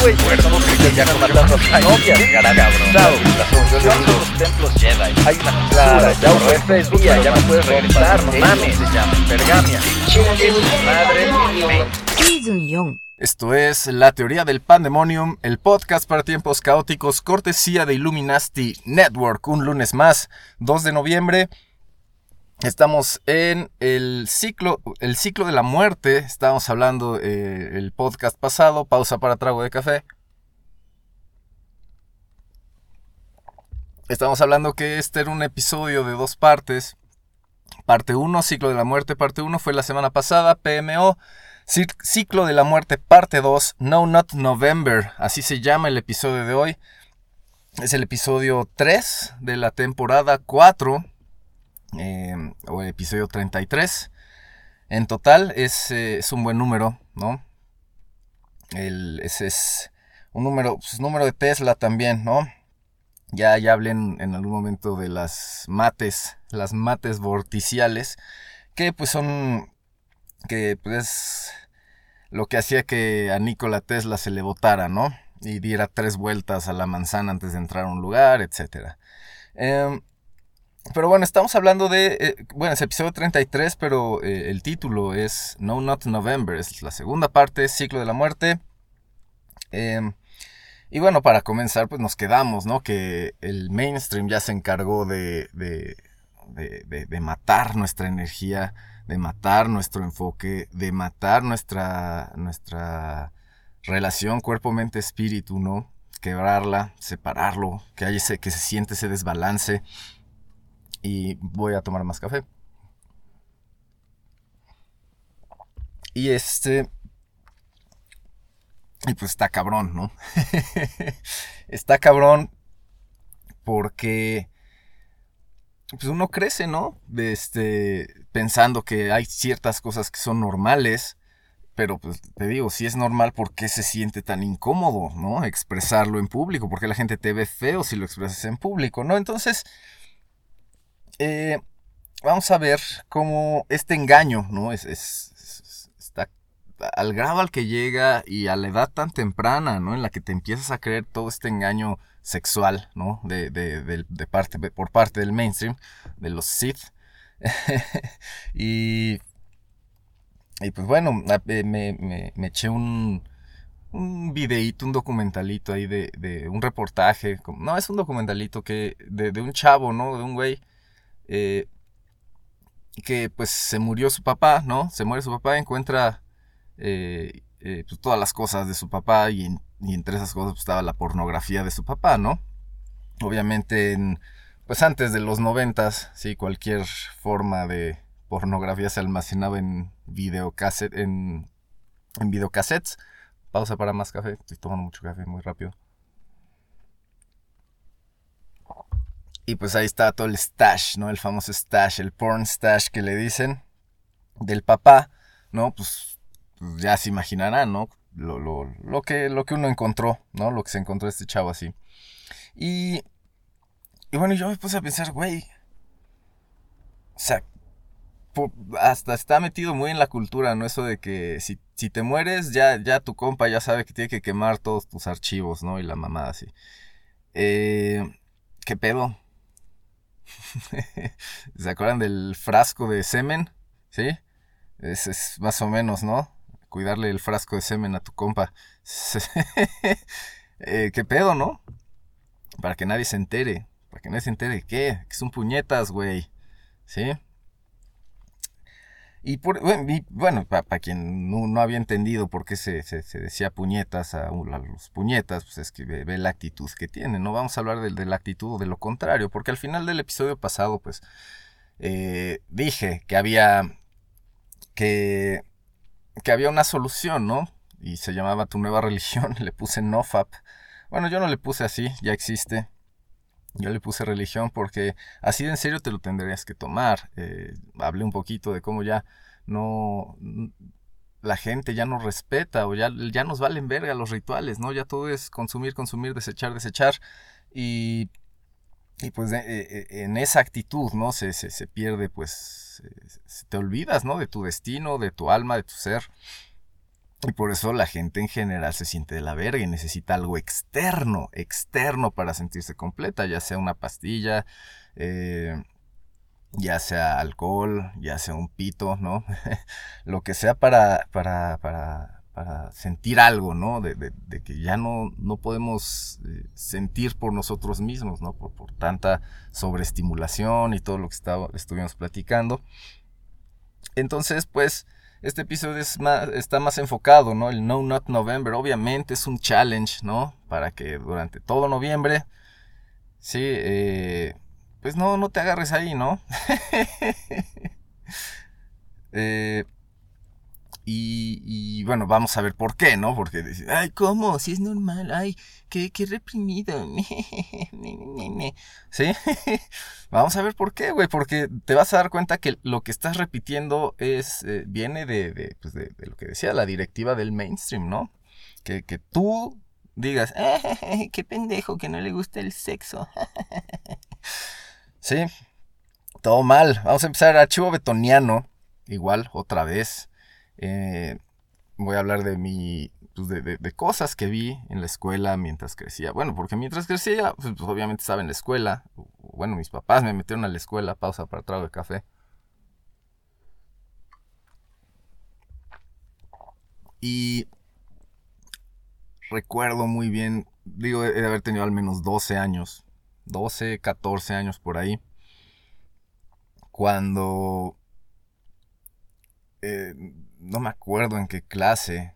güey, no que ya matando a novias, cabrón. los templos Jedi. Hay una clara, ya usé Facebook, ya me puedes regresar, no mames. Se llama Pergamia. Madre esto es La Teoría del Pandemonium, el podcast para tiempos caóticos, cortesía de Illuminati Network. Un lunes más, 2 de noviembre. Estamos en el ciclo, el ciclo de la muerte. Estábamos hablando eh, el podcast pasado. Pausa para trago de café. Estamos hablando que este era un episodio de dos partes. Parte 1, ciclo de la muerte. Parte 1 fue la semana pasada, PMO. Ciclo de la muerte, parte 2, No Not November. Así se llama el episodio de hoy. Es el episodio 3 de la temporada 4 eh, o episodio 33. En total es, eh, es un buen número, ¿no? El, ese es un número, pues, número de Tesla también, ¿no? Ya, ya hablé en, algún momento de las mates, las mates vorticiales, que pues son, que pues lo que hacía que a Nikola Tesla se le votara, ¿no? Y diera tres vueltas a la manzana antes de entrar a un lugar, etc. Eh, pero bueno, estamos hablando de, eh, bueno, es episodio 33, pero eh, el título es No Not November, es la segunda parte, Ciclo de la Muerte. Em, y bueno, para comenzar, pues nos quedamos, ¿no? Que el mainstream ya se encargó de, de, de, de matar nuestra energía, de matar nuestro enfoque, de matar nuestra, nuestra relación cuerpo-mente-espíritu, ¿no? Quebrarla, separarlo, que, haya ese, que se siente ese desbalance y voy a tomar más café. Y este... Y pues está cabrón, ¿no? está cabrón porque pues uno crece, ¿no? Este, pensando que hay ciertas cosas que son normales, pero pues te digo, si es normal, ¿por qué se siente tan incómodo, ¿no? Expresarlo en público, porque la gente te ve feo si lo expresas en público, ¿no? Entonces, eh, vamos a ver cómo este engaño, ¿no? Es, está al grado al que llega y a la edad tan temprana, ¿no? En la que te empiezas a creer todo este engaño sexual, ¿no? De, parte, por parte del mainstream, de los Sith. y, y pues bueno, me, me, me eché un, un videíto, un documentalito ahí de, de, un reportaje. No, es un documentalito que de, de un chavo, ¿no? De un güey eh, que pues se murió su papá, ¿no? Se muere su papá, encuentra eh, eh, pues, todas las cosas de su papá y, entre esas cosas pues, estaba la pornografía de su papá, ¿no? Obviamente, en, pues antes de los noventas, sí, cualquier forma de pornografía se almacenaba en videocassette, en, en videocassettes. Pausa para más café, estoy tomando mucho café muy rápido. Y pues ahí está todo el stash, ¿no? El famoso stash, el porn stash que le dicen del papá, ¿no? Pues, pues ya se imaginarán, ¿no? Lo, lo, lo, que, lo que uno encontró, ¿no? Lo que se encontró este chavo así. Y, y bueno, yo me puse a pensar, güey. O sea, hasta está metido muy en la cultura, ¿no? Eso de que si, si, te mueres, ya, ya tu compa ya sabe que tiene que quemar todos tus archivos, ¿no? Y la mamada así. Eh, ¿Qué pedo? ¿Se acuerdan del frasco de semen? ¿Sí? Es, es, más o menos, ¿no? Cuidarle el frasco de semen a tu compa. eh, ¿Qué pedo, no? Para que nadie se entere. Para que nadie se entere. ¿Qué? Que son puñetas, güey. ¿Sí? Y, por, bueno, para, quien no, había entendido por qué se, decía puñetas a, los puñetas, pues es que ve, la actitud que tiene. No vamos a hablar de, la actitud o de lo contrario, porque al final del episodio pasado, pues eh, dije que había que, que había una solución, ¿no? Y se llamaba tu nueva religión, le puse NoFap. Bueno, yo no le puse así, ya existe. Yo le puse religión porque así de en serio te lo tendrías que tomar. Eh, hablé un poquito de cómo ya no, la gente ya no respeta o ya, ya nos valen verga los rituales, ¿no? Ya todo es consumir, consumir, desechar, desechar. Y, y pues eh, eh, en esa actitud, ¿no? Se, se, pierde, pues, se, te olvidas, ¿no? De tu destino, de tu alma, de tu ser. Y por eso la gente en general se siente de la verga y necesita algo externo, externo para sentirse completa, ya sea una pastilla, eh, ya sea alcohol, ya sea un pito, ¿no? Lo que sea para, para, para, para sentir algo, ¿no? De, de, que ya no, no podemos eh, sentir por nosotros mismos, ¿no? Por, por tanta sobreestimulación y todo lo que estuvimos platicando. Entonces, pues, este episodio está más enfocado, ¿no? El No Not November, obviamente es un challenge, ¿no? Para que durante todo noviembre, sí, eh, pues no, no te agarres ahí, ¿no? Eh, y, bueno, vamos a ver por qué, ¿no? Porque dices, ay, ¿cómo? Si es normal, ay, qué, qué reprimido. ¿Sí? vamos a ver por qué, güey, porque te vas a dar cuenta que lo que estás repitiendo es, eh, viene de, pues de, lo que decía la directiva del mainstream, ¿no? Que, que tú digas, eh, qué pendejo, que no le gusta el sexo. Sí, todo mal. Vamos a empezar archivo betoniano. Igual, otra vez. Eh, voy a hablar de mi. Pues de, cosas que vi en la escuela mientras crecía. Bueno, porque mientras crecía, pues, pues, obviamente estaba en la escuela. Bueno, mis papás me metieron a la escuela. Pausa para trago de café. Y recuerdo muy bien, digo, de haber tenido al menos 12 años 12, 14 años por ahí, cuando eh, no me acuerdo en qué clase,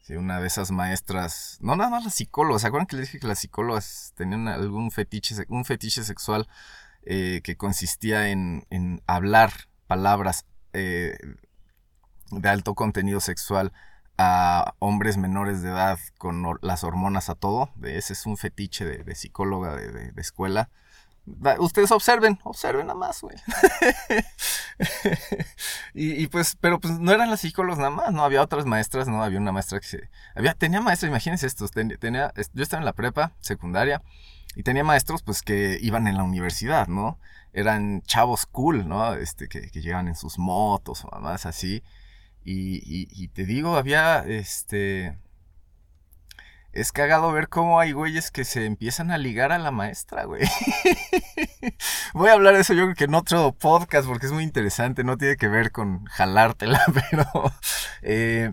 si una de esas maestras, no nada más las psicólogas, ¿se acuerdan que les dije que las psicólogas tenían algún fetiche, un fetiche sexual eh, que consistía en, hablar palabras eh, de alto contenido sexual a hombres menores de edad con las hormonas a todo. Ese es un fetiche de, psicóloga de, escuela. Ustedes observen, observen nada más, güey. y, pues, pero pues no eran las psicólogas nada más, ¿no? Había otras maestras, ¿no? Había una maestra que se... Había, tenía maestros, imagínense esto, tenía, yo estaba en la prepa, secundaria, y tenía maestros pues que iban en la universidad, ¿no? Eran chavos cool, ¿no? Este, que, que llegaban en sus motos o más así. Y, te digo, había, este... Es cagado ver cómo hay güeyes que se empiezan a ligar a la maestra, güey. Voy a hablar de eso yo creo que en otro podcast porque es muy interesante, no tiene que ver con jalártela, pero... Eh,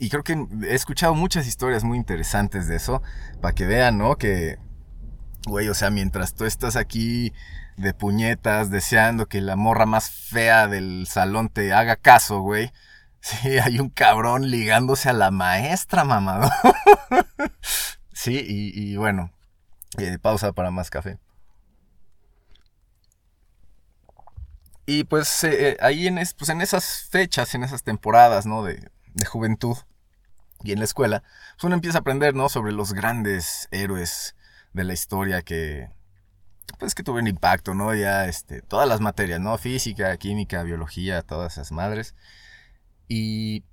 y creo que he escuchado muchas historias muy interesantes de eso, para que vean, ¿no? Que, güey, o sea, mientras tú estás aquí de puñetas, deseando que la morra más fea del salón te haga caso, güey Sí, hay un cabrón ligándose a la maestra, mamado. sí, y, bueno, eh, pausa para más café. Y pues eh, eh, ahí en, pues en esas fechas, en esas temporadas, ¿no? De, de, juventud y en la escuela, pues uno empieza a aprender, ¿no? Sobre los grandes héroes de la historia que, pues que tuvieron impacto, ¿no? Ya, este, todas las materias, ¿no? Física, química, biología, todas esas madres. Y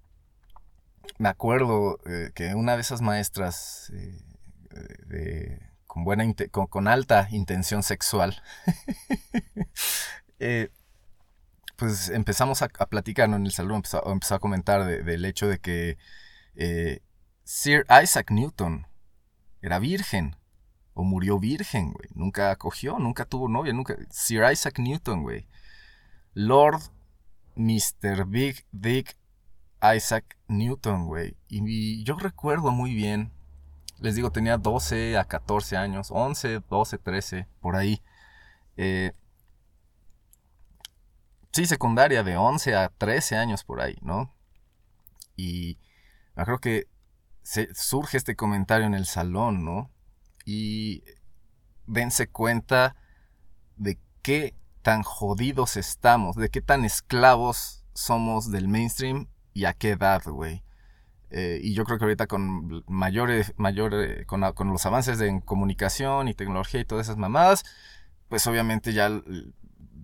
me acuerdo eh, que una de esas maestras eh, con, buena con, alta intención sexual, eh, pues empezamos a, platicar en el salón, empezó, a comentar del hecho de que Sir Isaac Newton era virgen. O murió virgen, güey. Nunca acogió, nunca tuvo novia, nunca. Sir Isaac Newton, güey. Lord Mr. Big Dick Isaac Newton, güey. Y yo recuerdo muy bien, les digo, tenía 12 a 14 años, 11, 12, 13, por ahí. Eh, sí, secundaria, de 11 a 13 años por ahí, ¿no? Y creo que se, surge este comentario en el salón, ¿no? Y dense cuenta de qué tan jodidos estamos, de qué tan esclavos somos del mainstream y a qué edad, güey. Eh, y yo creo que ahorita con mayores, mayores con, con, los avances en comunicación y tecnología y todas esas mamadas, pues obviamente ya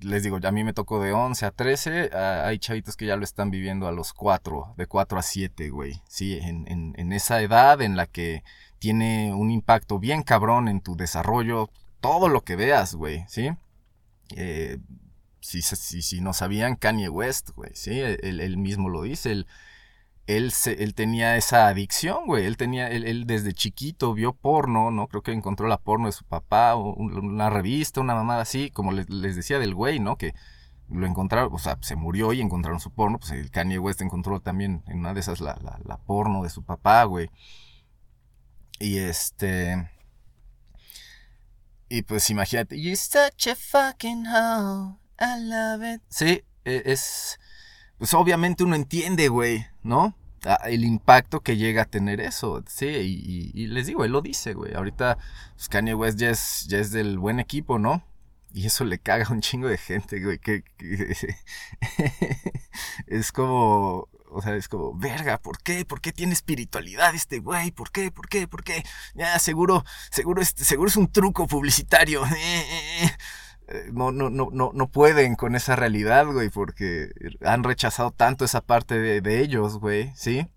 les digo, a mí me tocó de 11 a 13, hay chavitos que ya lo están viviendo a los 4, de 4 a 7, güey. Sí, en, en, esa edad en la que tiene un impacto bien cabrón en tu desarrollo, todo lo que veas, güey, ¿sí? Eh, si, si, si, no sabían, Kanye West, güey, ¿sí? Él, mismo lo dice, él, él, él, tenía esa adicción, güey, él tenía, él, desde chiquito vio porno, ¿no? Creo que encontró la porno de su papá, o una revista, una mamada así, como les, decía del güey, ¿no? Que lo encontraron, o sea, se murió y encontraron su porno, pues Kanye West encontró también en una de esas la, la, la porno de su papá, güey. Y este... Y pues imagínate, you're such a fucking hoe, I love it. Sí, e, es... Pues obviamente uno entiende, güey, ¿no? El impacto que llega a tener eso, sí, y, les digo, él lo dice, güey. Ahorita pues Kanye West ya es, ya es del buen equipo, ¿no? Y eso le caga a un chingo de gente, güey. Que, es como, o sea, es como, verga, ¿por qué? ¿Por qué tiene espiritualidad este güey? ¿Por qué? ¿Por qué? ¿Por qué? Ya, seguro, seguro, es, seguro es un truco publicitario. Eh, no, no, no, no, no pueden con esa realidad, güey, porque han rechazado tanto esa parte de, de ellos, güey, ¿sí?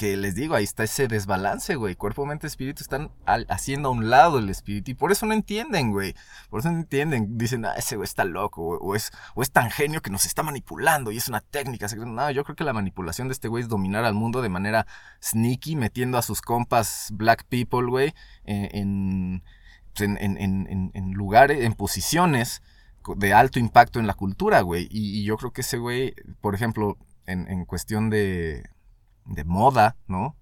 que les digo, ahí está ese desbalance, güey. Cuerpo, mente, espíritu están haciendo a un lado el espíritu. Y por eso no entienden, güey. Por eso no entienden. Dicen, ah, ese güey está loco. O, es, o es tan genio que nos está manipulando. Y es una técnica. No, yo creo que la manipulación de este güey es dominar al mundo de manera sneaky, metiendo a sus compas black people, güey, en, en, en, lugares, en posiciones de alto impacto en la cultura, güey. Y, y yo creo que ese güey, por ejemplo, en cuestión de de moda, ¿no?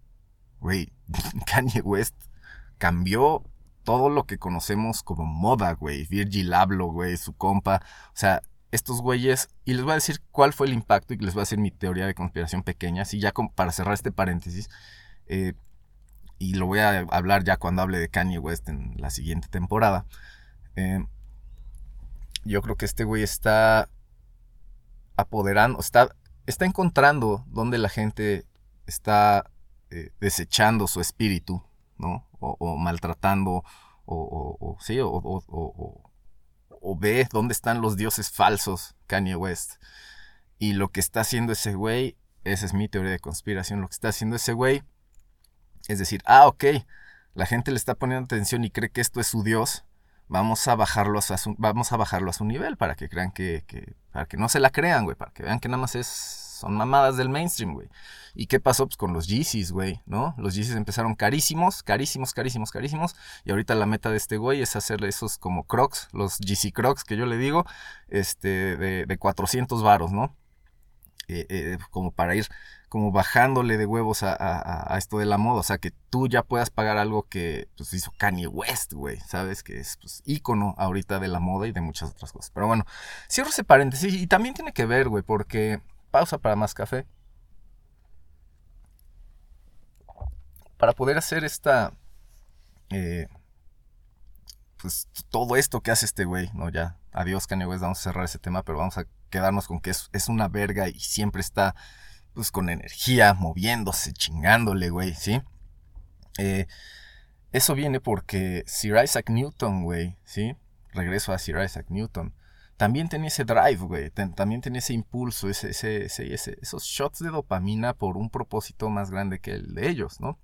Güey, Kanye West cambió todo lo que conocemos como moda, güey. Virgil Abloh, güey, su compa. O sea, estos güeyes, y les voy a decir cuál fue el impacto y les voy a decir mi teoría de conspiración pequeña, así ya para cerrar este paréntesis, eh, y lo voy a hablar ya cuando hable de Kanye West en la siguiente temporada. Eh, yo creo que este güey está apoderando, está, está encontrando donde la gente está eh, desechando su espíritu, ¿no? O, maltratando, o, sí, o, ve dónde están los dioses falsos, Kanye West. Y lo que está haciendo ese güey, esa es mi teoría de conspiración, lo que está haciendo ese güey es decir, ah, ok, la gente le está poniendo atención y cree que esto es su dios, vamos a bajarlo a su, vamos a bajarlo a su nivel para que crean que, que, para que no se la crean, güey, para que vean que nada más es son mamadas del mainstream, güey. ¿Y qué pasó? Pues con los Yeezys, güey, ¿no? Los Yeezys empezaron carísimos, carísimos, carísimos, carísimos. Y ahorita la meta de este güey es hacerle esos como crocs, los Yeezy crocs que yo le digo, este, de, de 400 varos, ¿no? Eh, eh, como para ir como bajándole de huevos a, esto de la moda. O sea, que tú ya puedas pagar algo que pues, hizo Kanye West, güey. ¿Sabes? Que es pues, ícono ahorita de la moda y de muchas otras cosas. Pero bueno, cierro ese paréntesis. Y también tiene que ver, güey, porque Pausa para más café. Para poder hacer esta... Eh, pues todo esto que hace este güey, ¿no? Ya, adiós Kanye West, vamos a cerrar ese tema, pero vamos a quedarnos con que es, es una verga y siempre está, pues, con energía, moviéndose, chingándole, güey, ¿sí? Eh, eso viene porque Sir Isaac Newton, güey, ¿sí? Regreso a Sir Isaac Newton también tenía ese drive, güey, también tenía ese impulso, ese, ese, ese, esos shots de dopamina por un propósito más grande que el de ellos, ¿no?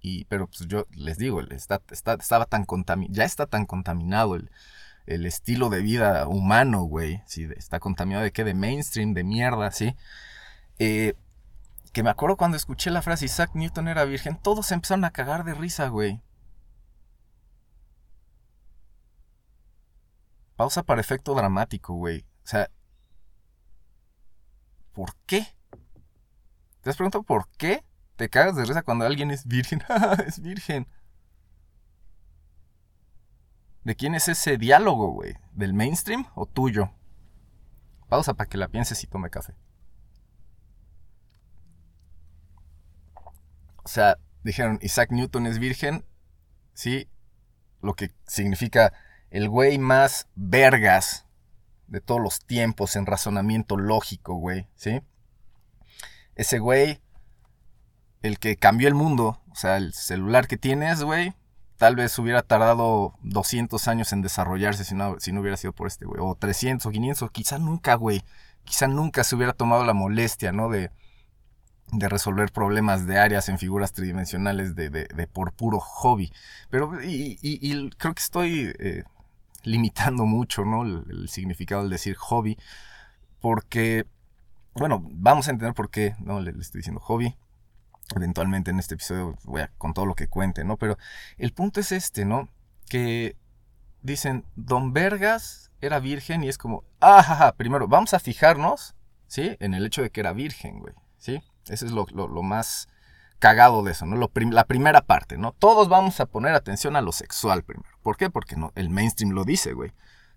Y, pero pues yo les digo, está, está, estaba tan ya está tan contaminado el, el estilo de vida humano, güey, ¿sí? está contaminado de qué, de mainstream, de mierda, ¿sí? Eh, que me acuerdo cuando escuché la frase Isaac Newton era virgen, todos se empezaron a cagar de risa, güey. Pausa para efecto dramático, güey. O sea, ¿por qué? ¿Te has preguntado por qué te cagas de risa cuando alguien es virgen? es virgen. ¿De quién es ese diálogo, güey? ¿Del mainstream o tuyo? Pausa para que la pienses y tome café. O sea, dijeron, Isaac Newton es virgen, ¿sí? Lo que significa el güey más vergas de todos los tiempos en razonamiento lógico, güey, ¿sí? Ese güey, el que cambió el mundo, o sea, el celular que tienes, güey, tal vez hubiera tardado 200 años en desarrollarse si no, hubiera sido por este, güey. O 300 o 500, quizá nunca, güey. Quizá nunca se hubiera tomado la molestia, ¿no? De, de resolver problemas de áreas en figuras tridimensionales de, de, por puro hobby. Pero, y, creo que estoy eh, limitando mucho, ¿no? El, significado del decir hobby. Porque, bueno, vamos a entender por qué, ¿no? Le, estoy diciendo hobby eventualmente en este episodio voy a con todo lo que cuente, ¿no? Pero el punto es este, ¿no? Que dicen, Don Vergas era virgen y es como, ah, primero, vamos a fijarnos, ¿sí? En el hecho de que era virgen, güey, ¿sí? Ese es lo, más cagado de eso, ¿no? la primera parte, ¿no? Todos vamos a poner atención a lo sexual primero. ¿Por qué? Porque no, el mainstream lo dice, güey,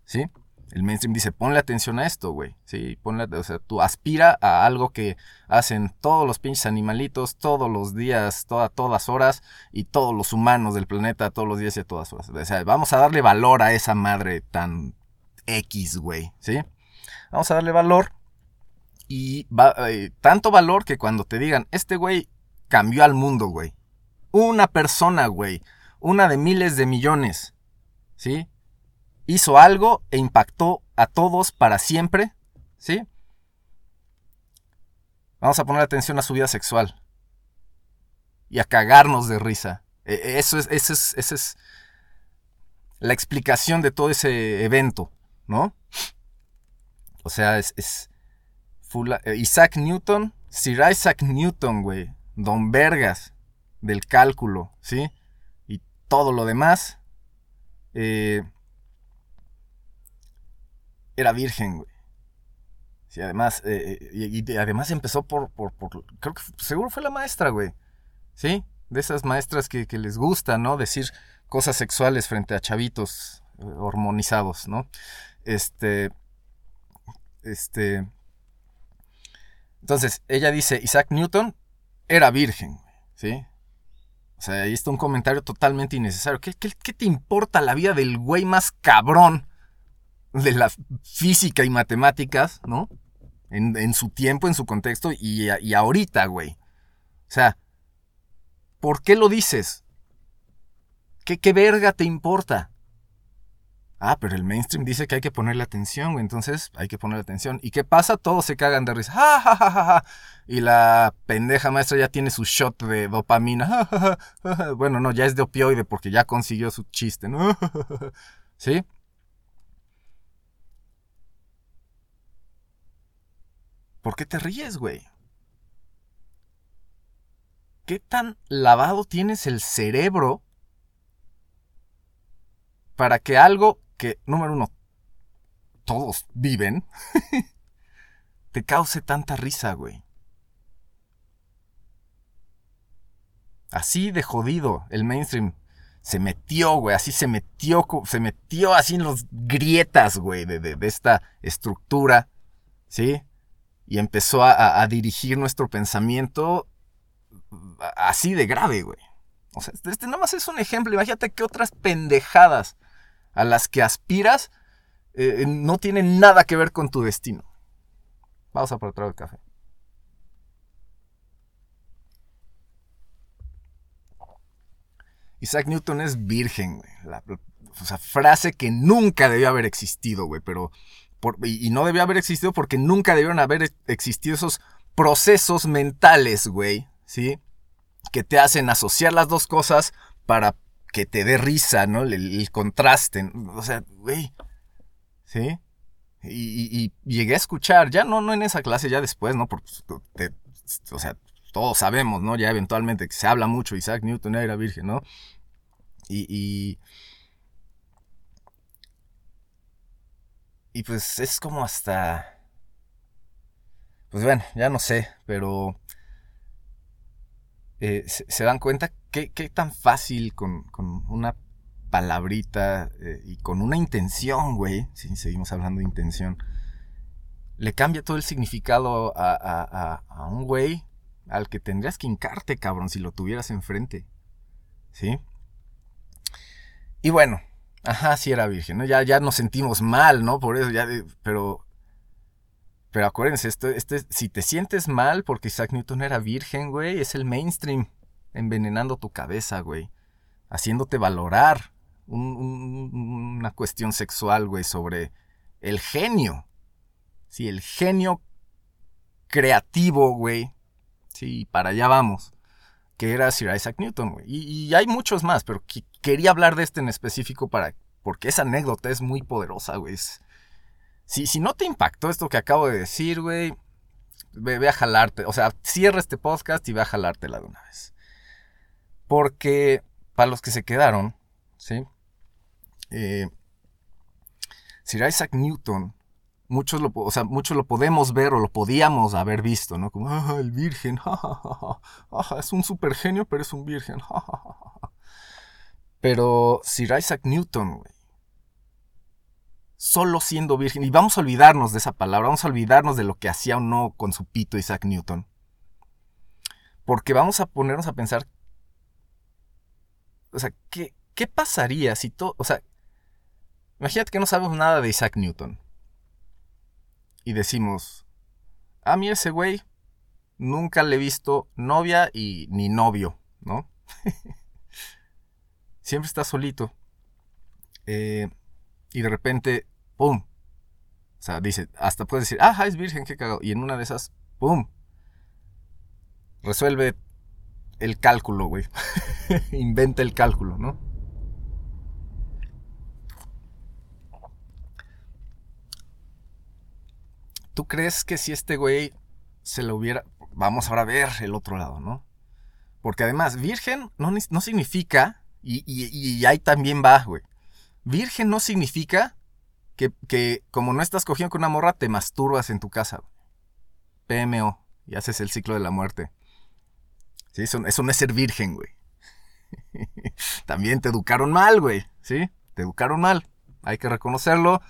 ¿sí? el mainstream dice, ponle atención a esto, güey. Sí, ponle, o sea, tú aspira a algo que hacen todos los pinches animalitos, todos los días, toda, todas horas, y todos los humanos del planeta, todos los días y a todas horas. O sea, vamos a darle valor a esa madre tan X, güey, ¿sí? Vamos a darle valor. Y eh, tanto valor que cuando te digan, este güey cambió al mundo, güey. Una persona, güey. Una de miles de millones. ¿Sí? hizo algo e impactó a todos para siempre, ¿sí? Vamos a poner atención a su vida sexual y a cagarnos de risa. E, e, eso es, eso es, esa es la explicación de todo ese evento, ¿no? O sea, es eh, Isaac Newton, Sir Isaac Newton, güey, Don Vergas del cálculo, ¿sí? Y todo lo demás. Eh, era virgen, güey. Sí, además, eh, eh, y, además empezó por, por, creo que seguro fue la maestra, güey. ¿Sí? De esas maestras que, les gusta, ¿no? Decir cosas sexuales frente a chavitos hormonizados, ¿no? Este, este, entonces, ella dice, Isaac Newton era virgen, ¿sí? O sea, ahí está un comentario totalmente innecesario. ¿Qué, qué, qué te importa la vida del güey más cabrón de la física y matemáticas, ¿no? En, su tiempo, en su contexto y, ahorita, güey. O sea, ¿por qué lo dices? ¿Qué, ¿Qué verga te importa? Ah, pero el mainstream dice que hay que ponerle atención, güey. Entonces hay que ponerle atención. ¿Y qué pasa? Todos se cagan de risa. ¡Ja, Y la pendeja maestra ya tiene su shot de dopamina. Bueno, no, ya es de opioide porque ya consiguió su chiste, ¿no? ¿Sí? ¿Por qué te ríes, güey? ¿Qué tan lavado tienes el cerebro para que algo que, número uno, todos viven, te cause tanta risa, güey? Así de jodido el mainstream se metió, güey, así se metió, se metió así en las grietas, güey, de, de esta estructura, ¿sí? y empezó a, dirigir nuestro pensamiento así de grave, güey. O sea, este, este nada más es un ejemplo. Imagínate que otras pendejadas a las que aspiras eh, no tienen nada que ver con tu destino. Vamos a por otro el café. Isaac Newton es virgen, güey. La, o sea, frase que nunca debió haber existido, güey, pero y, no debió haber existido porque nunca debieron haber existido esos procesos mentales, güey, ¿sí? Que te hacen asociar las dos cosas para que te dé risa, ¿no? El, contraste. O sea, güey. ¿Sí? Y, llegué a escuchar, ya no, no en esa clase, ya después, ¿no? Porque, o sea, todos sabemos, ¿no? Ya eventualmente que se habla mucho, Isaac Newton era virgen, ¿no? y, Y pues es como hasta... Pues bueno, ya no sé, pero... Eh, se, dan cuenta qué, tan fácil con, una palabrita eh, y con una intención, güey, si seguimos hablando de intención, le cambia todo el significado a, a un güey al que tendrías que hincarte, cabrón, si lo tuvieras enfrente. ¿Sí? Y bueno, Ajá, sí era virgen, ¿no? Ya, ya nos sentimos mal, ¿no? Por eso, pero... Pero acuérdense, esto, este, si te sientes mal porque Isaac Newton era virgen, güey, es el mainstream envenenando tu cabeza, güey. haciéndote valorar una cuestión sexual, güey, sobre el genio. Sí, el genio creativo, güey. Sí, para allá vamos. Que era Sir Isaac Newton, güey. Y, hay muchos más, pero quería hablar de este en específico para, porque esa anécdota es muy poderosa, güey. Si, si no te impactó esto que acabo de decir, güey, ve, a jalarte. O sea, cierra este podcast y ve a jalártela de una vez. Porque, para los que se quedaron, ¿sí? Eh, Sir Isaac Newton, muchos lo, o sea, muchos lo podemos ver o lo podíamos haber visto, ¿no? Como, ah, el virgen, es un super genio, pero es un virgen, Pero Sir Isaac Newton, güey, solo siendo virgen, y vamos a olvidarnos de esa palabra, vamos a olvidarnos de lo que hacía o no con su pito Isaac Newton. Porque vamos a ponernos a pensar, o sea, ¿qué, qué pasaría si todo, o sea, imagínate que no sabemos nada de Isaac Newton. Y decimos, a mí ese güey nunca le he visto novia y ni novio, ¿no? Siempre está solito. Eh, y de repente, ¡pum! O sea, dice, hasta puedes decir, ah, es virgen, qué cagado. Y en una de esas, ¡pum! Resuelve el cálculo, güey. Inventa el cálculo, ¿no? ¿Tú crees que si este güey se lo hubiera... Vamos ahora a ver el otro lado, ¿no? Porque además, virgen no, no significa, y, y ahí también va, güey. Virgen no significa que, como no estás cogiendo con una morra, te masturbas en tu casa. PMO. Y haces el ciclo de la muerte. ¿Sí? Eso, no es ser virgen, güey. También te educaron mal, güey. ¿Sí? Te educaron mal. Hay que reconocerlo.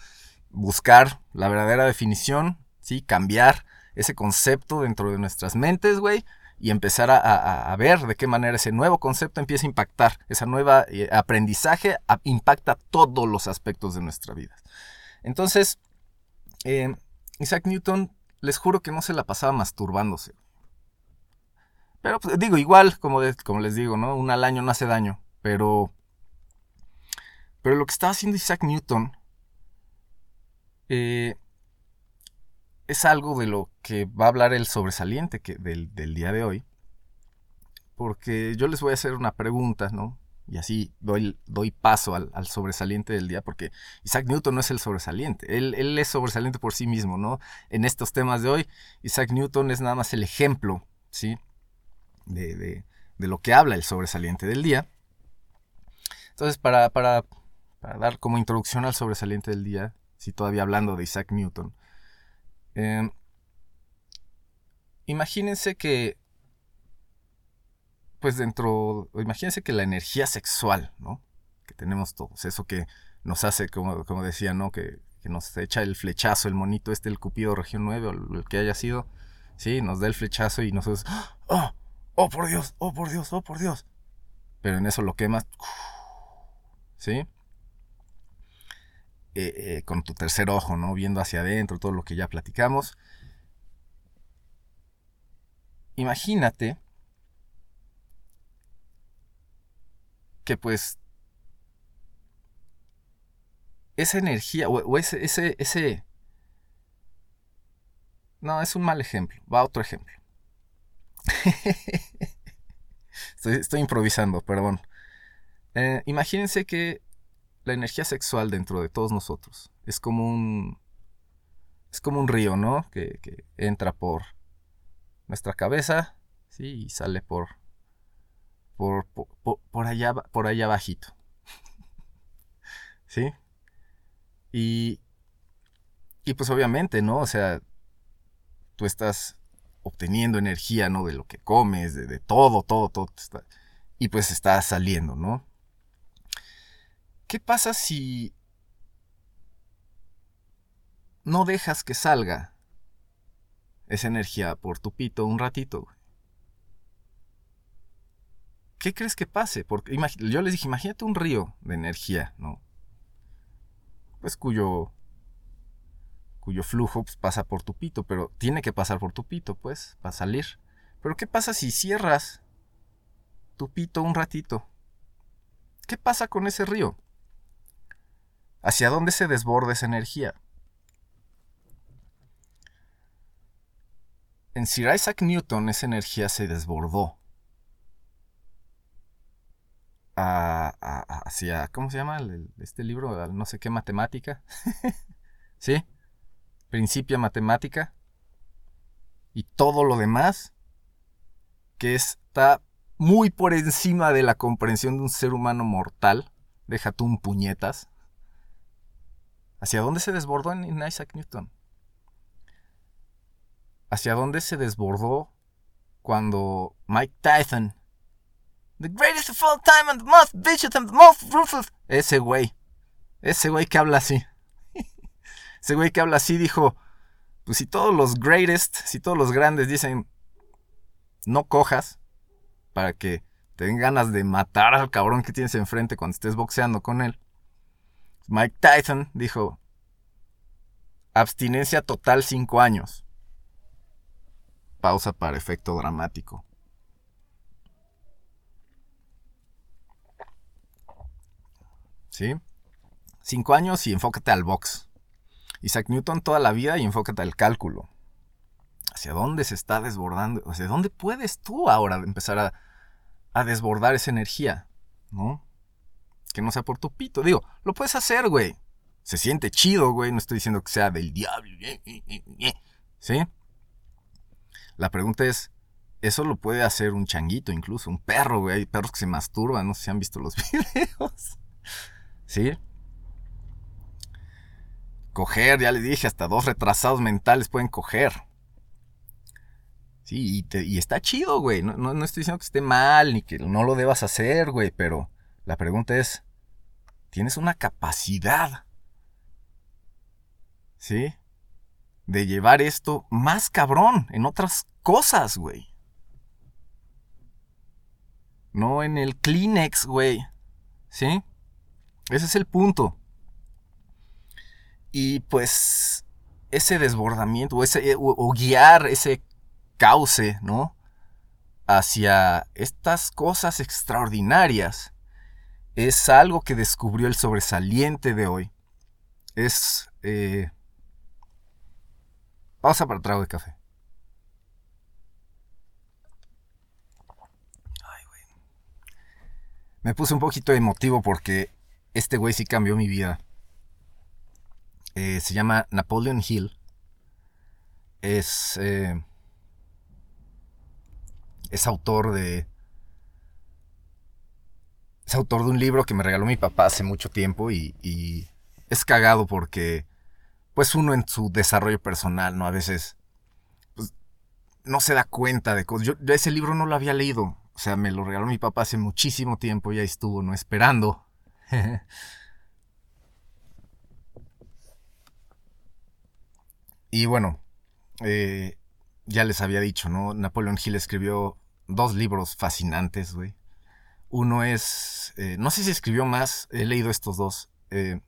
Buscar la verdadera definición. ¿Sí? Cambiar ese concepto dentro de nuestras mentes, güey y empezar a, ver de qué manera ese nuevo concepto empieza a impactar, ese nuevo eh, aprendizaje impacta todos los aspectos de nuestra vida. Entonces, eh, Isaac Newton, les juro que no se la pasaba masturbándose. Pero pues, digo, igual, como, como les digo, ¿no? Un al año no hace daño. Pero. Pero lo que estaba haciendo Isaac Newton. Eh, es algo de lo que va a hablar el sobresaliente que, del, día de hoy. Porque yo les voy a hacer una pregunta, ¿no? Y así doy, doy paso al, sobresaliente del día, porque Isaac Newton no es el sobresaliente, él, él, es sobresaliente por sí mismo, ¿no? En estos temas de hoy, Isaac Newton es nada más el ejemplo, ¿sí? De, de, de lo que habla el sobresaliente del día. Entonces, para, para, dar como introducción al sobresaliente del día, si todavía hablando de Isaac Newton, Em, imagínense que, pues dentro, imagínense que la energía sexual, ¿no? Que tenemos todos, eso que nos hace, como, como decía, ¿no? Que, nos echa el flechazo, el monito este, el Cupido Región 9 o el que haya sido, ¿sí? Nos da el flechazo y nosotros, ¡oh! ¡Oh, por Dios! ¡Oh, por Dios! ¡Oh, por Dios! Pero en eso lo quemas, ¿sí? Eh, eh, con tu tercer ojo, ¿no? Viendo hacia adentro todo lo que ya platicamos. Imagínate que pues esa energía o, ese, ese, ese... No, es un mal ejemplo. Va otro ejemplo. estoy, improvisando, perdón. Eh, imagínense que la energía sexual dentro de todos nosotros es como un es como un río, ¿no? Que, entra por nuestra cabeza, sí, y sale por por, por, allá por allá bajito. ¿Sí? Y y pues obviamente, ¿no? O sea, tú estás obteniendo energía, ¿no? De lo que comes, de, todo, todo, todo. y pues está saliendo, ¿no? ¿Qué pasa si no dejas que salga esa energía por tu pito un ratito? ¿Qué crees que pase? Porque yo les dije, imagínate un río de energía, ¿no? Pues cuyo cuyo flujo pues, pasa por tu pito, pero tiene que pasar por tu pito, pues, para salir. Pero ¿qué pasa si cierras tu pito un ratito? ¿Qué pasa con ese río? ¿Hacia dónde se desborda esa energía? En Sir Isaac Newton esa energía se desbordó hacia, ¿cómo se llama este libro? No sé qué matemática. ¿Sí? Principia matemática. Y todo lo demás que está muy por encima de la comprensión de un ser humano mortal. Deja tú un puñetas. ¿Hacia dónde se desbordó en Isaac Newton? ¿Hacia dónde se desbordó cuando Mike Tyson The greatest of all time and the most vicious and the most ruthless. Ese güey. Ese güey que habla así. Ese güey que habla así dijo, pues si todos los greatest, si todos los grandes dicen, no cojas, para que te den ganas de matar al cabrón que tienes enfrente cuando estés boxeando con él. Mike Tyson dijo, abstinencia total 5 años. Pausa para efecto dramático. ¿sí? Cinco años y enfócate al box. Isaac Newton toda la vida y enfócate al cálculo. ¿Hacia dónde se está desbordando? ¿Hacia dónde puedes tú ahora empezar a, a desbordar esa energía? ¿No? Que no sea por tu pito. Digo, lo puedes hacer, güey. Se siente chido, güey. No estoy diciendo que sea del diablo. ¿Sí? La pregunta es, eso lo puede hacer un changuito incluso, un perro, güey. Hay perros que se masturban, no sé si han visto los videos. ¿Sí? Coger, ya les dije, hasta dos retrasados mentales pueden coger. Sí, y, está chido, güey. No, no, estoy diciendo que esté mal ni que no lo debas hacer, güey, pero la pregunta es, ¿tienes una capacidad? ¿Sí? De llevar esto más cabrón en otras cosas, güey. No en el Kleenex, güey. ¿Sí? Ese es el punto. Y pues ese desbordamiento o, ese, o, guiar ese cauce, ¿no? Hacia estas cosas extraordinarias es algo que descubrió el sobresaliente de hoy. Es... Eh... Pausa para trago de café. Ay, güey. Me puse un poquito emotivo porque este güey sí cambió mi vida. Eh, se llama Napoleon Hill. Es. Eh, es autor de. Es autor de un libro que me regaló mi papá hace mucho tiempo y, es cagado porque. Pues uno en su desarrollo personal, ¿no? A veces. Pues, no se da cuenta de cosas. Yo, yo ese libro no lo había leído. O sea, me lo regaló mi papá hace muchísimo tiempo y ahí estuvo, ¿no? Esperando y bueno, eh, ya les había dicho, ¿no? Napoleon Hill escribió dos libros fascinantes, güey. Uno es, eh, no sé si escribió más, he leído estos dos. Eh,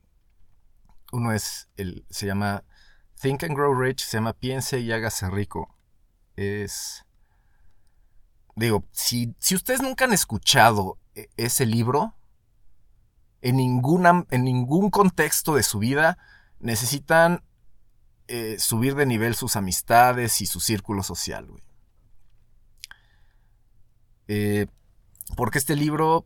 uno es, el, se llama Think and Grow Rich, se llama Piense y hágase rico. Es, digo, si, si ustedes nunca han escuchado ese libro, en, ninguna, en ningún contexto de su vida necesitan eh, subir de nivel sus amistades y su círculo social, eh, porque este libro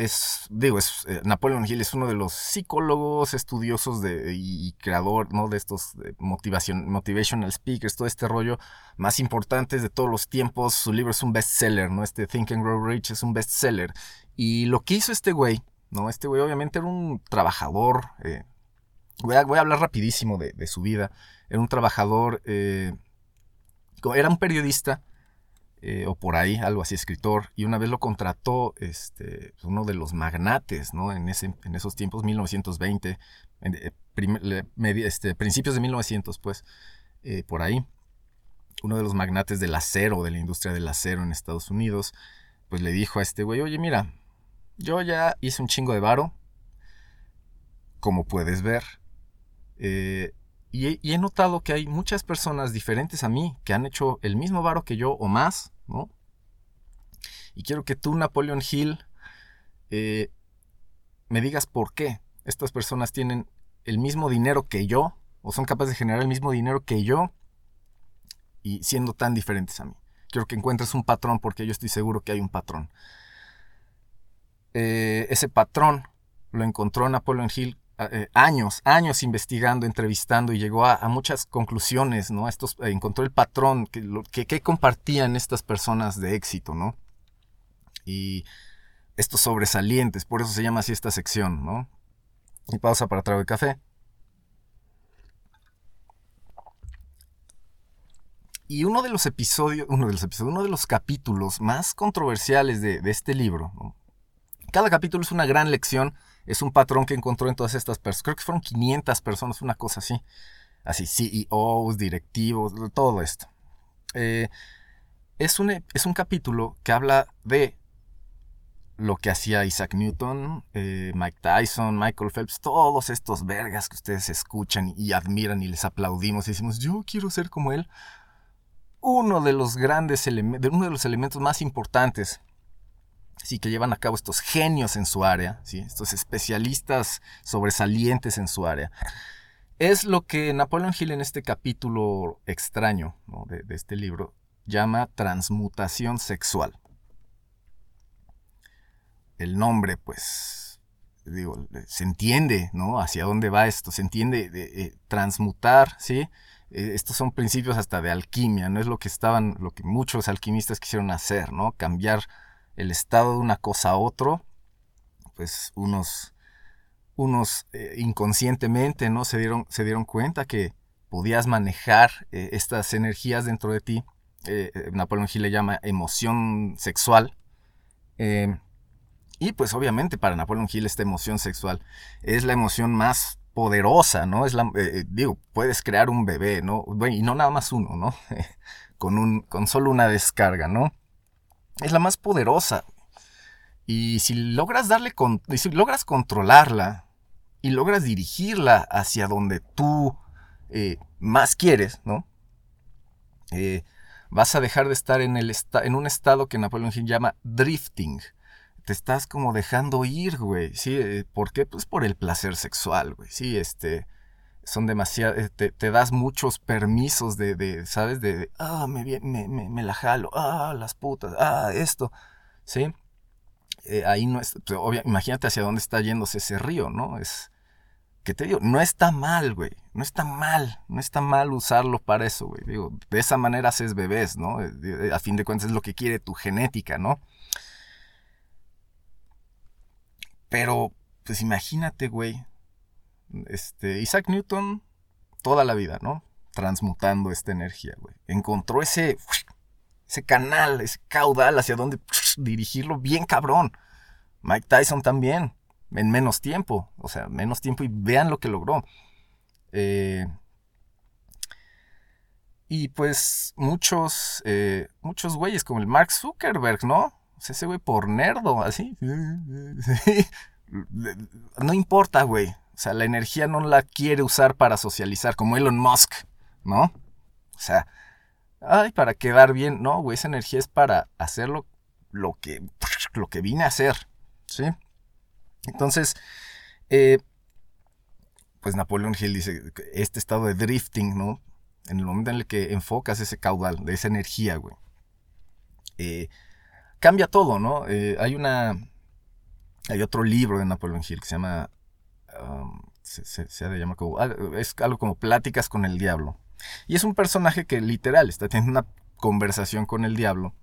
es, digo, es, eh, Napoleon Hill es uno de los psicólogos estudiosos de, y, creador, ¿no? De estos motivación, motivational speakers, todo este rollo más importantes de todos los tiempos. Su libro es un bestseller, ¿no? Este Think and Grow Rich es un bestseller. Y lo que hizo este güey, ¿no? Este güey obviamente era un trabajador. Eh, voy, a, hablar rapidísimo de, su vida. Era un trabajador. Eh, era un periodista. Eh, o por ahí, algo así, escritor, y una vez lo contrató este, uno de los magnates, ¿no? En, ese, en esos tiempos, 1920, este, principios de 1900, pues, por ahí, uno de los magnates del acero, de la industria del acero en Estados Unidos, pues le dijo a este güey, oye, mira, yo ya hice un chingo de varo, como puedes ver. Eh, y, he notado que hay muchas personas diferentes a mí que han hecho el mismo varo que yo o más, ¿no? Y quiero que tú, Napoleon Hill, eh, me digas por qué estas personas tienen el mismo dinero que yo, o son capaces de generar el mismo dinero que yo, y siendo tan diferentes a mí. Quiero que encuentres un patrón porque yo estoy seguro que hay un patrón. Eh, ese patrón lo encontró Napoleon Hill eh, años, años investigando, entrevistando y llegó a, muchas conclusiones, ¿no? Estos, eh, encontró el patrón que, que, compartían estas personas de éxito, ¿no? Y estos sobresalientes, por eso se llama así esta sección, ¿no? Y pausa para trago de café. Y uno de los episodios, uno de los episodios, uno de los capítulos más controversiales de, este libro, cada capítulo es una gran lección, es un patrón que encontró en todas estas personas, creo que fueron 500 personas, una cosa así, así, CEOs, directivos, todo esto. Eh, es, un, es un capítulo que habla de lo que hacía Isaac Newton, eh, Mike Tyson, Michael Phelps, todos estos vergas que ustedes escuchan y admiran y les aplaudimos y decimos, yo quiero ser como él. Uno de los grandes elementos, uno de los elementos más importantes, sí, que llevan a cabo estos genios en su área, sí, estos especialistas sobresalientes en su área, es lo que Napoleon Hill en este capítulo extraño de este libro llama transmutación sexual el nombre, pues, digo, se entiende, ¿no? Hacia dónde va esto, se entiende de, eh, transmutar, ¿sí? Eh, estos son principios hasta de alquimia, no es lo que estaban, lo que muchos alquimistas quisieron hacer, ¿no? Cambiar el estado de una cosa a otro, pues unos, unos eh, inconscientemente, ¿no? Se dieron, se dieron cuenta que podías manejar estas energías dentro de ti. Napoleón Hill le llama emoción sexual. Y pues obviamente para Napoleon Hill esta emoción sexual es la emoción más poderosa, ¿no? Es la, eh, eh, digo, puedes crear un bebé, ¿no? y no nada más uno, ¿no? con, un, con solo una descarga, ¿no? Es la más poderosa. Y si logras darle, con, si logras controlarla y logras dirigirla hacia donde tú eh, más quieres, ¿no? vas a dejar de estar en, el en un estado que Napoleon Hill llama drifting te estás como dejando ir, güey. Sí, eh, ¿por qué? Pues por el placer sexual, güey. Sí, este, son demasiado, eh, te, das muchos permisos de, de ¿sabes? De, ah, me, me, me, la jalo, ah, las putas, ah, esto, ¿sí? Eh, ahí no es, pues, imagínate hacia dónde está yéndose ese río, ¿no? Es, que te digo, no está mal, güey, no está mal, no está mal usarlo para eso, güey. Digo, de esa manera haces bebés, ¿no? A fin de cuentas es lo que quiere tu genética, ¿no? Pero, pues imagínate, güey. Este, Isaac Newton, toda la vida, ¿no? Transmutando esta energía, güey. Encontró ese, ese canal, ese caudal hacia donde dirigirlo bien cabrón. Mike Tyson también, en menos tiempo. O sea, menos tiempo y vean lo que logró. Eh, y pues muchos, eh, muchos güeyes como el Mark Zuckerberg, ¿no? ese güey por nerdo, así. No importa, güey. O sea, la energía no la quiere usar para socializar, como Elon Musk, ¿no? O sea, ay, para quedar bien. No, güey, esa energía es para hacer lo, que, lo que vine a hacer, ¿sí? Entonces, eh, pues Napoleón Hill dice, este estado de drifting, ¿no? En el momento en el que enfocas ese caudal, de esa energía, güey. Eh, cambia todo, ¿no? Eh, hay una. Hay otro libro de Napoleon Hill que se llama. Um, se, ha de llamar como. Es algo como Pláticas con el Diablo. Y es un personaje que literal está teniendo una conversación con el diablo.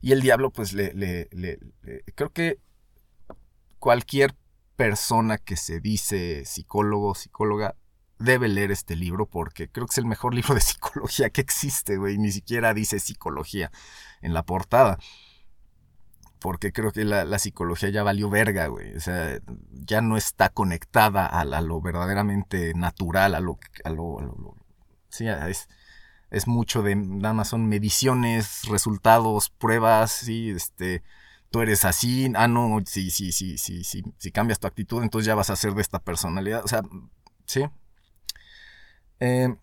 Y el diablo, pues le, le, creo que cualquier persona que se dice psicólogo, psicóloga, debe leer este libro porque creo que es el mejor libro de psicología que existe, güey. Ni siquiera dice psicología en la portada porque creo que la, psicología ya valió verga, güey. O sea, ya no está conectada a, lo verdaderamente natural, a lo... A lo, sí, es, es, mucho de... Nada más son mediciones, resultados, pruebas, sí, este... Tú eres así, ah, no, sí, sí, sí, sí, sí, si cambias tu actitud, entonces ya vas a ser de esta personalidad. O sea, sí. Eh,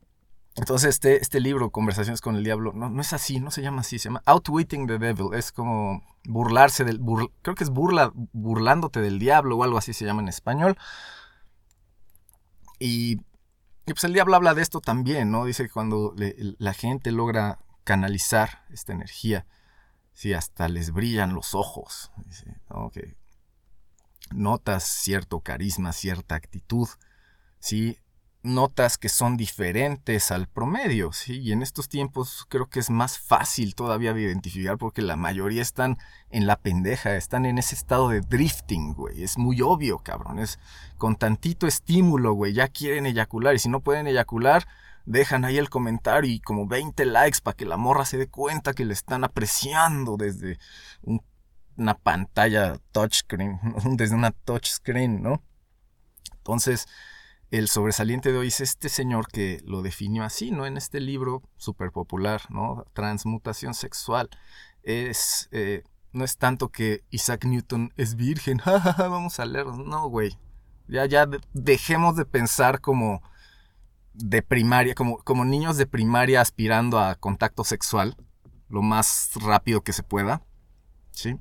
Entonces, este, este libro, Conversaciones con el Diablo, no, no es así, no se llama así, se llama Outwitting the Devil. Es como burlarse del. creo que es burla, burlándote del diablo o algo así se llama en español. Y, pues el diablo habla de esto también, ¿no? Dice que cuando la gente logra canalizar esta energía, sí, hasta les brillan los ojos. Dice, que notas cierto carisma, cierta actitud, ¿sí? Notas que son diferentes al promedio. Y en estos tiempos creo que es más fácil todavía de identificar porque la mayoría están en la pendeja, están en ese estado de drifting, güey. Es muy obvio, cabrón. Es con tantito estímulo, güey. Ya quieren eyacular y si no pueden eyacular, dejan ahí el comentario y como 20 likes para que la morra se dé cuenta que le están apreciando desde una pantalla touchscreen, desde una touchscreen, ¿no? Entonces, el sobresaliente de hoy es este señor que lo definió así, ¿no? En este libro súper popular, ¿no? Transmutación sexual. Es, eh, no es tanto que Isaac Newton es virgen, vamos a leerlo. No, güey. Ya, ya dejemos de pensar como de primaria, como, como niños de primaria aspirando a contacto sexual lo más rápido que se pueda, ¿sí?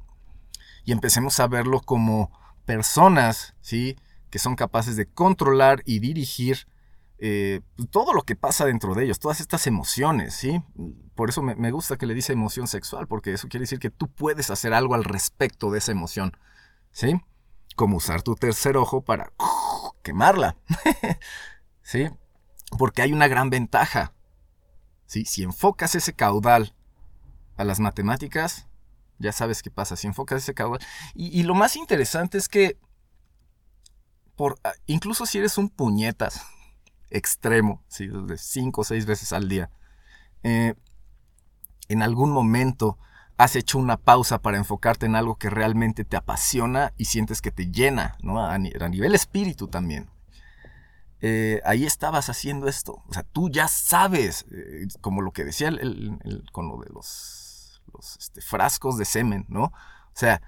Y empecemos a verlo como personas, ¿sí? Que son capaces de controlar y dirigir eh, todo lo que pasa dentro de ellos, todas estas emociones, ¿sí? Por eso me, gusta que le dice emoción sexual, porque eso quiere decir que tú puedes hacer algo al respecto de esa emoción, ¿sí? Como usar tu tercer ojo para quemarla, ¿sí? Porque hay una gran ventaja, ¿sí? Si enfocas ese caudal a las matemáticas, ya sabes qué pasa, si enfocas ese caudal... y lo más interesante es que Ah, incluso si eres un puñetas extremo, ¿sí? de cinco o seis veces al día, eh, en algún momento has hecho una pausa para enfocarte en algo que realmente te apasiona y sientes que te llena, ¿no? A, nivel espíritu también. Eh, ahí estabas haciendo esto. O sea, tú ya sabes, eh, como lo que decía con lo de los, este, frascos de semen, ¿no? O sea,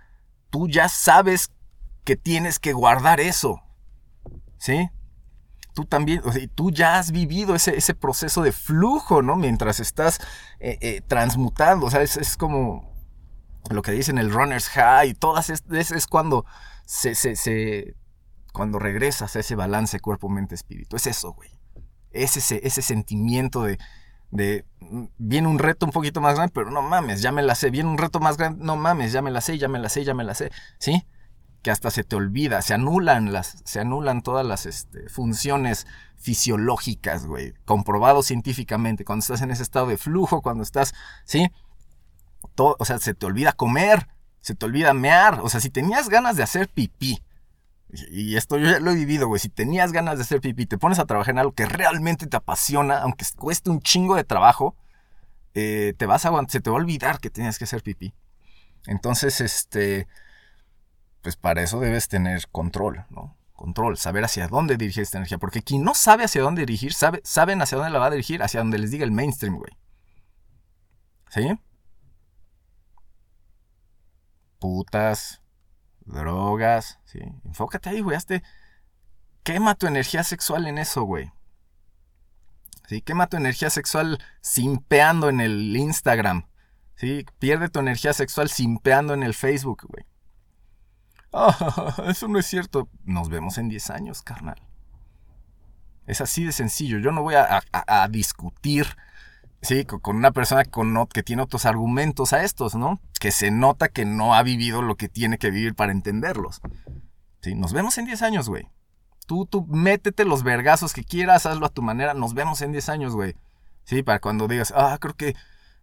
tú ya sabes que tienes que guardar eso. ¿Sí? Tú también, o sea, tú ya has vivido ese, ese, proceso de flujo, ¿no? Mientras estás eh, eh, transmutando, o sea, es, como lo que dicen el runner's high, todas es, es, cuando se, se, cuando regresas a ese balance cuerpo-mente-espíritu, es eso, güey. Es ese, ese sentimiento de, de, mm, viene un reto un poquito más grande, pero no mames, ya me la sé, viene un reto más grande, no mames, ya me la sé, ya me la sé, ya me la sé, ¿sí? Que hasta se te olvida, se anulan las, se anulan todas las este, funciones fisiológicas, güey, comprobado científicamente, cuando estás en ese estado de flujo, cuando estás, ¿sí? O sea, se te olvida comer, se te olvida mear, o sea, si tenías ganas de hacer pipí, y esto yo ya lo he vivido, güey, si tenías ganas de hacer pipí, te pones a trabajar en algo que realmente te apasiona, aunque cueste un chingo de trabajo, eh, te vas a, se te va a olvidar que tenías que hacer pipí. Entonces, este pues para eso debes tener control, ¿no? Control, saber hacia dónde dirigir esta energía. Porque quien no sabe hacia dónde dirigir, sabe, saben hacia dónde la va a dirigir, hacia donde les diga el mainstream, güey. ¿Sí? Putas, drogas, ¿sí? Enfócate ahí, güey. Hazte, quema tu energía sexual en eso, güey. ¿Sí? Quema tu energía sexual simpeando en el Instagram. ¿Sí? Pierde tu energía sexual simpeando en el Facebook, güey. Ah, eso no es cierto. Nos vemos en 10 años, carnal. Es así de sencillo. Yo no voy a, discutir ¿sí? con una persona que tiene otros argumentos a estos, ¿no? Que se nota que no ha vivido lo que tiene que vivir para entenderlos. ¿Sí? Nos vemos en 10 años, güey. Tú, tú métete los vergazos que quieras, hazlo a tu manera. Nos vemos en 10 años, güey. Sí, para cuando digas, ah, creo que,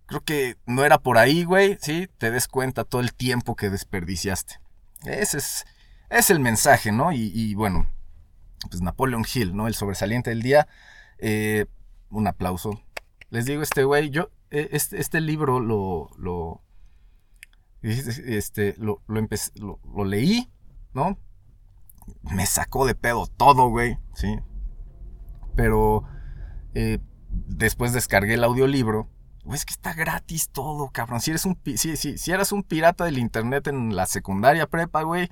creo que no era por ahí, güey. Sí, te des cuenta todo el tiempo que desperdiciaste. Ese es, es el mensaje, ¿no? Y, bueno, pues Napoleon Hill, ¿no? El sobresaliente del día. Eh, un aplauso. Les digo, este güey, yo, eh, este, este, libro lo, lo, este, lo, lo, lo, leí, ¿no? Me sacó de pedo todo, güey, ¿sí? Pero eh, después descargué el audiolibro es que está gratis todo, cabrón. Si eres un si, si, si eras un pirata del internet en la secundaria prepa, güey,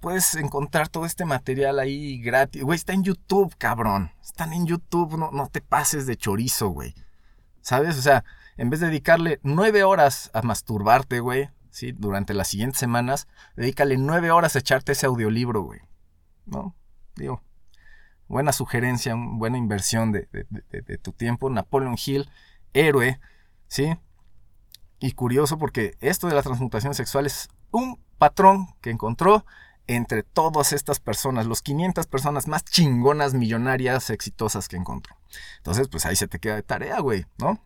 puedes encontrar todo este material ahí gratis. Güey, está en YouTube, cabrón. Están en YouTube, no, no te pases de chorizo, güey. ¿Sabes? O sea, en vez de dedicarle nueve horas a masturbarte, güey, ¿sí? Durante las siguientes semanas, dedícale nueve horas a echarte ese audiolibro, güey. ¿No? Digo, buena sugerencia, buena inversión de, de tu tiempo. Napoleon Hill, héroe, ¿sí? Y curioso porque esto de la transmutación sexual es un patrón que encontró entre todas estas personas, los 500 personas más chingonas, millonarias, exitosas que encontró. Entonces, pues ahí se te queda de tarea, güey, ¿no?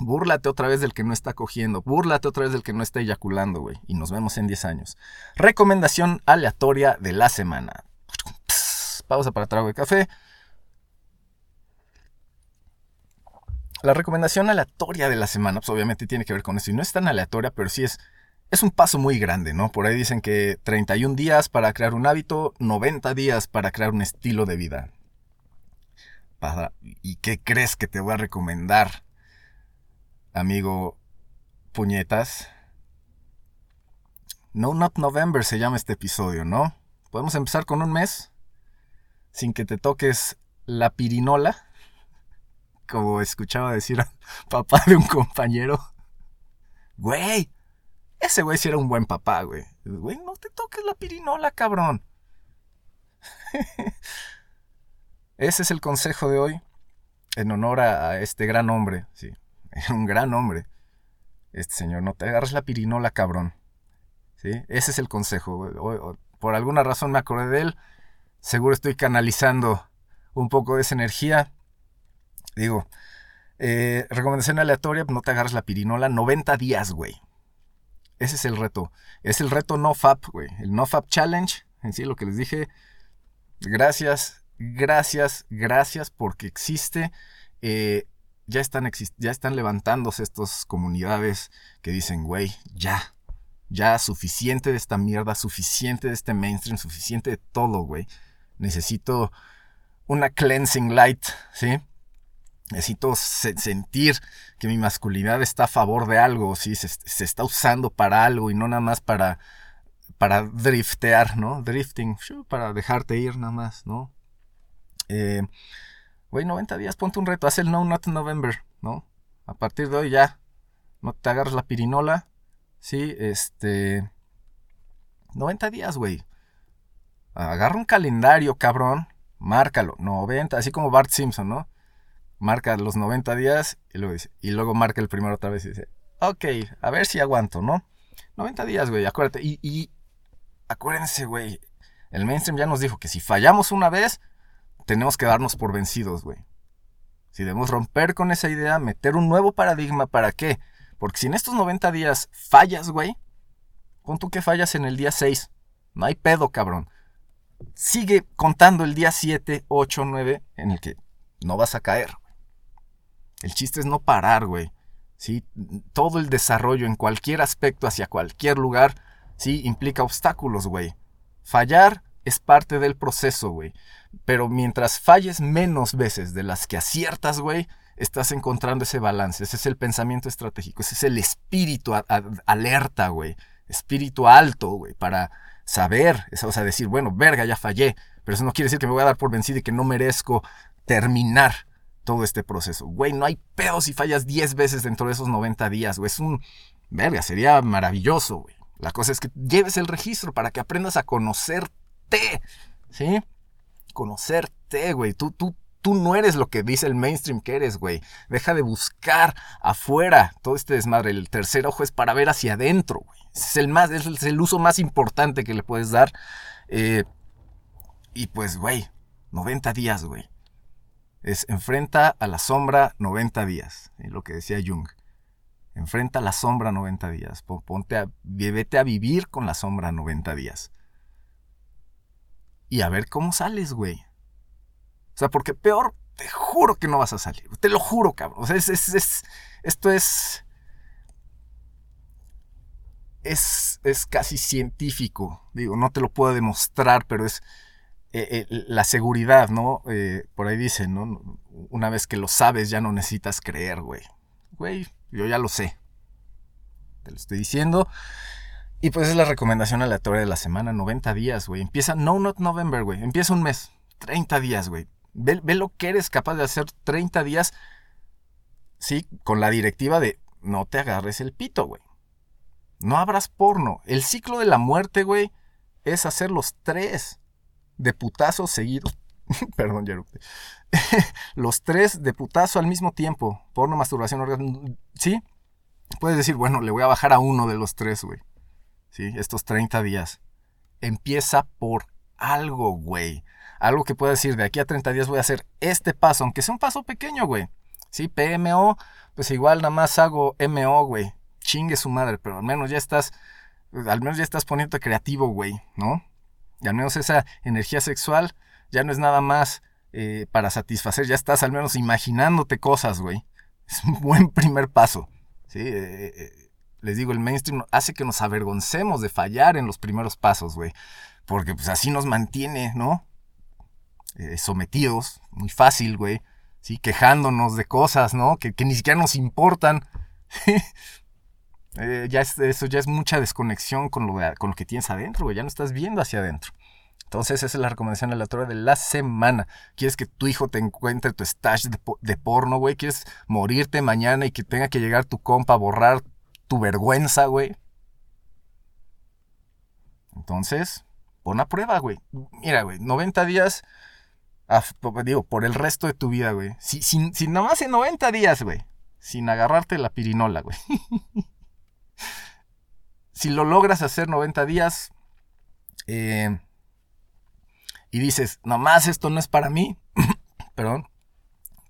Búrlate otra vez del que no está cogiendo, búrlate otra vez del que no está eyaculando, güey. Y nos vemos en 10 años. Recomendación aleatoria de la semana. pausa para trago de café. La recomendación aleatoria de la semana, pues obviamente tiene que ver con eso. Y no es tan aleatoria, pero sí es es un paso muy grande, ¿no? Por ahí dicen que 31 días para crear un hábito, 90 días para crear un estilo de vida. ¿Y qué crees que te voy a recomendar, amigo puñetas? No Not November se llama este episodio, ¿no? Podemos empezar con un mes sin que te toques la pirinola, como escuchaba decir a papá de un compañero. Güey, ese güey sí era un buen papá, güey. Güey, no te toques la pirinola, cabrón. Ese es el consejo de hoy en honor a, este gran hombre, sí, un gran hombre. Este señor, no te agarres la pirinola, cabrón. ¿Sí? Ese es el consejo. Por alguna razón me acordé de él. Seguro estoy canalizando un poco de esa energía. Digo, eh, recomendación aleatoria, no te agarres la pirinola. 90 días, güey. Ese es el reto. Es el reto NoFap, güey. El NoFap Challenge. En sí, lo que les dije. Gracias, gracias, gracias porque existe. Eh, ya, están ya están levantándose estas comunidades que dicen, güey, ya. Ya, suficiente de esta mierda, suficiente de este mainstream, suficiente de todo, güey. Necesito una cleansing light, ¿sí? Necesito sentir que mi masculinidad está a favor de algo, ¿sí? Se, está usando para algo y no nada más para, para driftear, ¿no? Drifting, para dejarte ir nada más, ¿no? Eh, güey, 90 días, ponte un reto, haz el No Not November, ¿no? A partir de hoy ya, no te agarras la pirinola, ¿sí? Este... 90 días, güey. Agarra un calendario, cabrón, márcalo, 90, así como Bart Simpson, ¿no? Marca los 90 días y luego, y luego marca el primero otra vez y dice, ok, a ver si aguanto, ¿no? 90 días, güey, acuérdate. Y, y acuérdense, güey, el mainstream ya nos dijo que si fallamos una vez, tenemos que darnos por vencidos, güey. Si debemos romper con esa idea, meter un nuevo paradigma, ¿para qué? Porque si en estos 90 días fallas, güey, pon tú que fallas en el día 6. No hay pedo, cabrón. Sigue contando el día 7, 8, 9 en el que no vas a caer. El chiste es no parar, güey. ¿Sí? Todo el desarrollo en cualquier aspecto hacia cualquier lugar, ¿sí? Implica obstáculos, güey. Fallar es parte del proceso, güey. Pero mientras falles menos veces de las que aciertas, güey, estás encontrando ese balance. Ese es el pensamiento estratégico. Ese es el espíritu alerta, güey. Espíritu alto, güey. Para saber, o sea, decir, bueno, verga, ya fallé. Pero eso no quiere decir que me voy a dar por vencido y que no merezco terminar todo este proceso. Güey, no hay pedo si fallas 10 veces dentro de esos 90 días, güey. Es un... Verga, sería maravilloso, güey. La cosa es que lleves el registro para que aprendas a conocerte, ¿sí? Conocerte, güey. Tú, tú, tú no eres lo que dice el mainstream que eres, güey. Deja de buscar afuera todo este desmadre. El tercer ojo es para ver hacia adentro, güey. Es el, más, es el uso más importante que le puedes dar. Eh, y pues, güey, 90 días, güey es enfrenta a la sombra 90 días, lo que decía Jung. Enfrenta a la sombra 90 días, ponte a, vete a vivir con la sombra 90 días. Y a ver cómo sales, güey. O sea, porque peor, te juro que no vas a salir. Te lo juro, cabrón. O sea, es, esto es, es... Es casi científico. Digo, no te lo puedo demostrar, pero es eh, eh, la seguridad, ¿no? Eh, por ahí dicen, ¿no? Una vez que lo sabes ya no necesitas creer, güey. Güey, yo ya lo sé. Te lo estoy diciendo. Y pues es la recomendación aleatoria de la semana, 90 días, güey. Empieza No Not November, güey. Empieza un mes, 30 días, güey. Ve, ve, lo que eres capaz de hacer 30 días, sí, con la directiva de no te agarres el pito, güey. No abras porno. El ciclo de la muerte, güey, es hacer los tres de putazo seguidos. Perdón, los tres de putazo al mismo tiempo. Porno, masturbación, orgasmo. ¿Sí? Puedes decir, bueno, le voy a bajar a uno de los tres, güey. ¿Sí? Estos 30 días. Empieza por algo, güey. Algo que pueda decir, de aquí a 30 días voy a hacer este paso, aunque sea un paso pequeño, güey. ¿Sí? PMO, pues igual nada más hago MO, güey. Chingue su madre, pero al menos ya estás, al menos ya estás poniéndote creativo, güey, ¿no? Y al menos esa energía sexual ya no es nada más eh, para satisfacer, ya estás al menos imaginándote cosas, güey. Es un buen primer paso. ¿sí? Eh, eh, les digo, el mainstream hace que nos avergoncemos de fallar en los primeros pasos, güey. Porque pues así nos mantiene, ¿no? sometidos, muy fácil, güey. ¿sí? Quejándonos de cosas, ¿no? Que, ni siquiera nos importan. eh, ya eso ya es mucha desconexión con lo, con lo que tienes adentro, güey. Ya no estás viendo hacia adentro. Entonces, esa es la recomendación aleatoria de la semana. ¿Quieres que tu hijo te encuentre tu stash de, de porno, güey? ¿Quieres morirte mañana y que tenga que llegar tu compa a borrar tu vergüenza, güey? Entonces, pon a prueba, güey. Mira, güey, 90 días digo, por el resto de tu vida, güey. Si, sin, sin nada más en 90 días, güey. Sin agarrarte la pirinola, güey. si lo logras hacer 90 días eh, y dices, nomás esto no es para mí, perdón,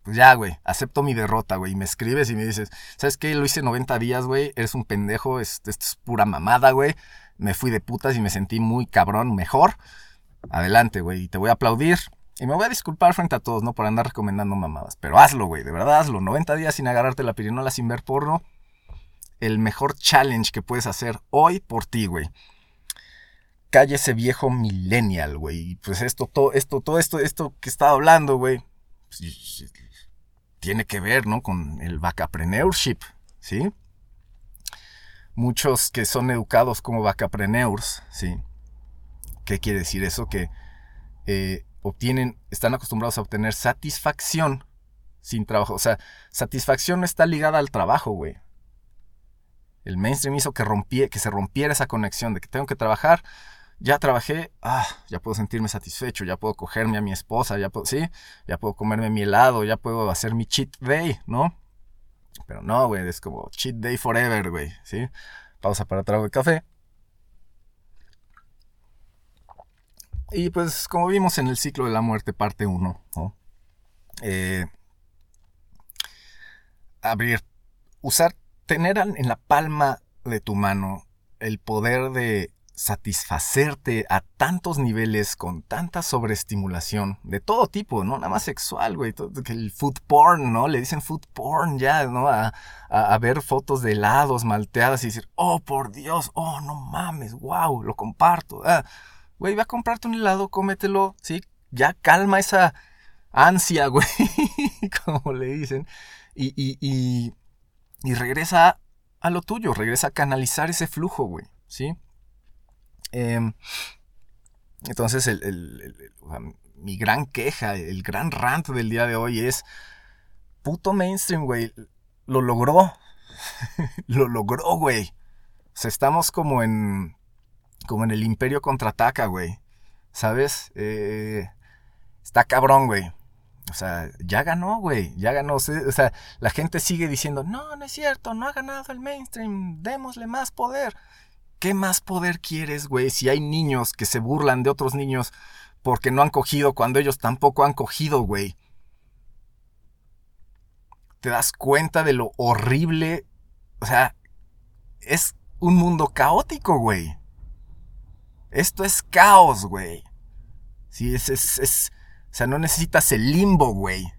pues ya, güey, acepto mi derrota, güey. Y me escribes y me dices, ¿sabes qué? Lo hice 90 días, güey. Eres un pendejo, esto es pura mamada, güey. Me fui de putas y me sentí muy cabrón, mejor. Adelante, güey. Y te voy a aplaudir. Y me voy a disculpar frente a todos, ¿no? Por andar recomendando mamadas. Pero hazlo, güey, de verdad hazlo. 90 días sin agarrarte la pirinola sin ver porno. El mejor challenge que puedes hacer hoy por ti, güey. Calle ese viejo millennial, güey. Y pues esto, todo esto, todo esto, esto que estaba hablando, güey. Pues, tiene que ver, ¿no? Con el vacapreneurship, ¿sí? Muchos que son educados como vacapreneurs, ¿sí? ¿Qué quiere decir eso? Que eh, obtienen, están acostumbrados a obtener satisfacción sin trabajo. O sea, satisfacción no está ligada al trabajo, güey. El mainstream hizo que, que se rompiera esa conexión de que tengo que trabajar. Ya trabajé, ah, ya puedo sentirme satisfecho, ya puedo cogerme a mi esposa, ya puedo, sí, ya puedo comerme mi helado, ya puedo hacer mi cheat day, ¿no? Pero no, güey, es como cheat day forever, güey, ¿sí? Pausa para trago de café. Y pues como vimos en el ciclo de la muerte parte 1, eh, abrir, usar, tener en la palma de tu mano el poder de satisfacerte a tantos niveles con tanta sobreestimulación de todo tipo, no nada más sexual, güey, el food porn, ¿no? Le dicen food porn ya, ¿no? A, ver fotos de helados malteadas y decir, oh, por Dios, oh, no mames, wow, lo comparto. Ah güey, ve a comprarte un helado, cómetelo, ¿sí? Ya calma esa ansia, güey, como le dicen, y, y, y, regresa a lo tuyo, regresa a canalizar ese flujo, güey, ¿sí? Em, entonces, mi gran queja, el gran rant del día de hoy es, puto mainstream, güey, lo logró, lo logró, güey. O sea, estamos como en como en el Imperio contraataca, güey. ¿Sabes? Eh, está cabrón, güey. O sea, ya ganó, güey. Ya ganó. O sea, la gente sigue diciendo, no, no es cierto, no ha ganado el mainstream. Démosle más poder. ¿Qué más poder quieres, güey? Si hay niños que se burlan de otros niños porque no han cogido cuando ellos tampoco han cogido, güey. Te das cuenta de lo horrible. O sea, es un mundo caótico, güey. Esto es caos, güey. Sí, es, es, o sea, no necesitas el limbo, güey.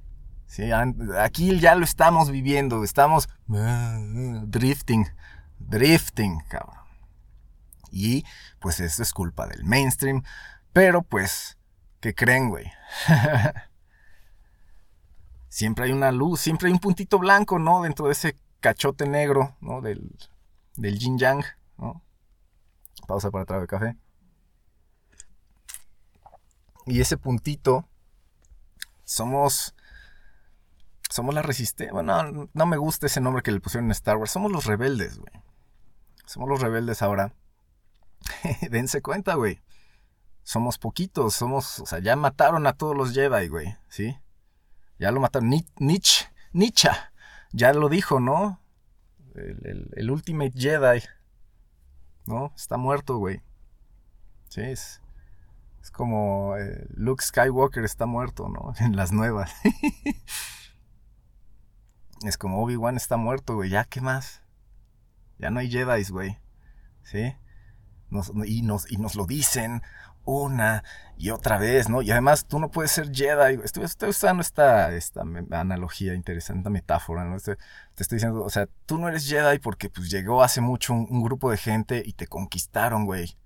Sí, aquí ya lo estamos viviendo, estamos drifting, drifting, cabrón. Y pues eso es culpa del mainstream, pero pues, ¿qué creen, güey? siempre hay una luz, siempre hay un puntito blanco, ¿no? Dentro de ese cachote negro, ¿no? Del, del yin yang, ¿no? Pausa para trago de café. Y ese puntito, somos, somos la resistencia. Bueno, no me gusta ese nombre que le pusieron en Star Wars. Somos los rebeldes, güey. Somos los rebeldes ahora. Dense cuenta, güey. Somos poquitos, somos, o sea, ya mataron a todos los Jedi, güey, ¿sí? Ya lo mataron. Nietzsche, Nietzsche, ya lo dijo, ¿no? El, Ultimate Jedi, ¿no? Está muerto, güey. Sí, es, es como eh, Luke Skywalker está muerto, ¿no? En las nuevas. es como Obi-Wan está muerto, güey. Ya, ¿qué más? Ya no hay Jedi, güey. ¿Sí? y, nos, y nos lo dicen una y otra vez, ¿no? Y además tú no puedes ser Jedi. Estoy, usando esta, esta analogía interesante, metáfora, ¿no? te estoy diciendo, o sea, tú no eres Jedi porque pues llegó hace mucho un, grupo de gente y te conquistaron, güey.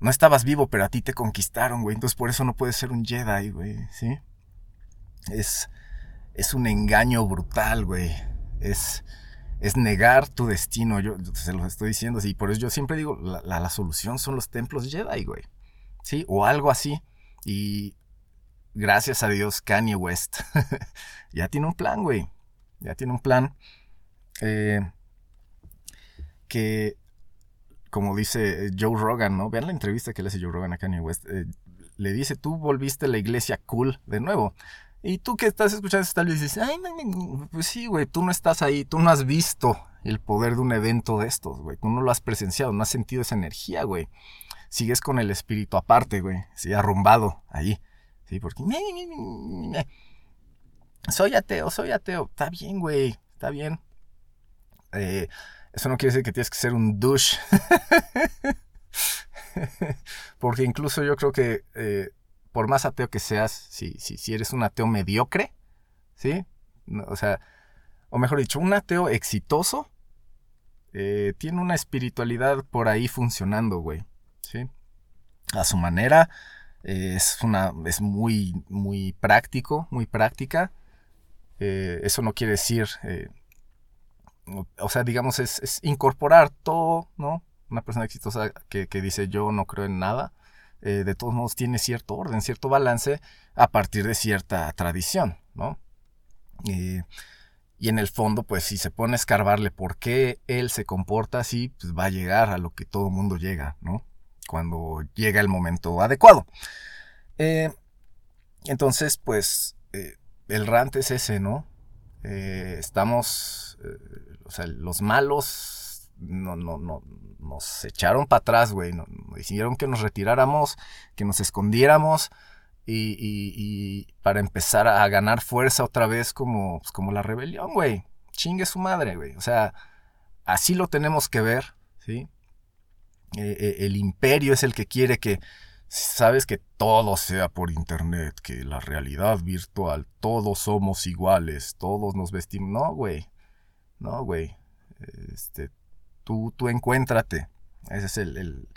No estabas vivo, pero a ti te conquistaron, güey. Entonces por eso no puedes ser un Jedi, güey, ¿sí? Es, es un engaño brutal, güey. Es, es negar tu destino. Yo, se lo estoy diciendo así. Por eso yo siempre digo, la, la solución son los templos Jedi, güey. ¿sí? O algo así. Y gracias a Dios, Kanye West ya tiene un plan, güey. Ya tiene un plan eh, que, como dice Joe Rogan, ¿no? Vean la entrevista que le hace Joe Rogan a Kanye West. Eh, le dice, tú volviste a la iglesia cool de nuevo. Y tú que estás escuchando esta y dices, ay, pues sí, güey, tú no estás ahí, tú no has visto el poder de un evento de estos, güey. Tú no lo has presenciado, no has sentido esa energía, güey sigues con el espíritu aparte, güey, sí, arrumbado ahí, sí, porque soy ateo, soy ateo, está bien, güey, está bien. Eh, eso no quiere decir que tienes que ser un douche. porque incluso yo creo que eh, por más ateo que seas, si, si, si eres un ateo mediocre, ¿sí? o sea, o mejor dicho, un ateo exitoso, eh, tiene una espiritualidad por ahí funcionando, güey. ¿sí? A su manera. es, una, es muy, muy práctico, muy práctica. Eh, eso no quiere decir, o sea, digamos, es, incorporar todo, ¿no? Una persona exitosa que, dice yo no creo en nada, eh, de todos modos tiene cierto orden, cierto balance a partir de cierta tradición, ¿no? y en el fondo, pues si se pone a escarbarle por qué él se comporta así, pues va a llegar a lo que todo mundo llega, ¿no? cuando llega el momento adecuado. Eh, entonces, pues, eh, el rant es ese, ¿no? Eh, estamos, o sea, los malos no, no, no, nos echaron para atrás, güey. Nos, decidieron que nos retiráramos, que nos escondiéramos y, para empezar a ganar fuerza otra vez como, pues, como la rebelión, güey. Chingue su madre, güey. O sea, así lo tenemos que ver, ¿sí? Eh, eh, el imperio es el que quiere que, sabes, que todo sea por internet, que la realidad virtual, todos somos iguales, todos nos vestimos. No, güey. No, güey. Este, tú, tú encuéntrate. Ese es el,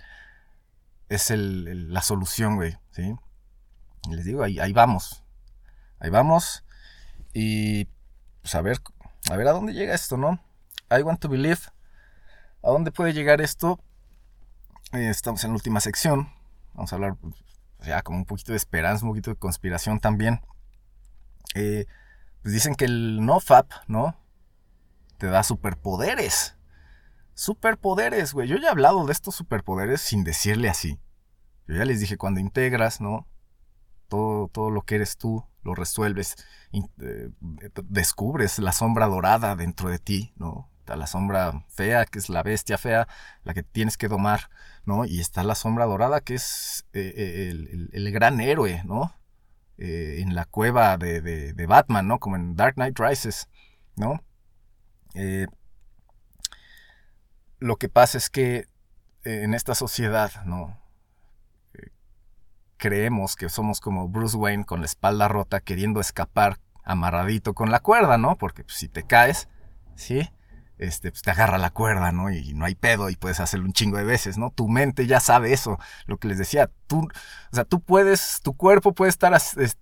es el, la solución, güey. ¿sí? les digo, ahí, ahí vamos. Ahí vamos. Y pues a ver, a ver a dónde llega esto, ¿no? I want to believe. ¿A dónde puede llegar esto? Eh, estamos en la última sección. Vamos a hablar pues, ya como un poquito de esperanza, un poquito de conspiración también. Eh, pues dicen que el NoFap, ¿no? Te da superpoderes. Superpoderes, güey. Yo ya he hablado de estos superpoderes sin decirle así. Yo ya les dije, cuando integras, ¿no? Todo, todo lo que eres tú, lo resuelves, eh, descubres la sombra dorada dentro de ti, ¿no? la sombra fea, que es la bestia fea, la que tienes que domar, ¿no? Y está la sombra dorada, que es eh, eh, el, gran héroe, ¿no? En la cueva de, Batman, ¿no? Como en Dark Knight Rises, ¿no? Lo que pasa es que en esta sociedad, ¿no? creemos que somos como Bruce Wayne con la espalda rota queriendo escapar amarradito con la cuerda, ¿no? Porque pues, si te caes, ¿sí? Este, pues te agarra la cuerda, ¿no? Y no hay pedo y puedes hacerlo un chingo de veces, ¿no? Tu mente ya sabe eso, lo que les decía, tú, o sea, tú puedes, tu cuerpo puede estar,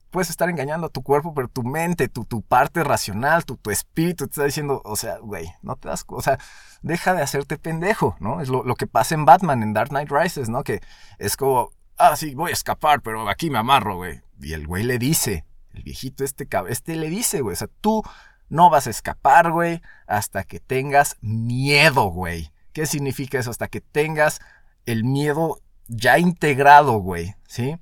puedes estar engañando a tu cuerpo, pero tu mente, tu, parte racional, tu, tu espíritu te está diciendo, o sea, güey, no te das, o sea, deja de hacerte pendejo, ¿no? Es lo, lo que pasa en Batman, en Dark Knight Rises, ¿no? Que es como, ah, sí, voy a escapar, pero aquí me amarro, güey. Y el güey le dice, el viejito este, este le dice, güey, o sea, tú no vas a escapar, güey, hasta que tengas miedo, güey. ¿Qué significa eso? Hasta que tengas el miedo ya integrado, güey, ¿sí?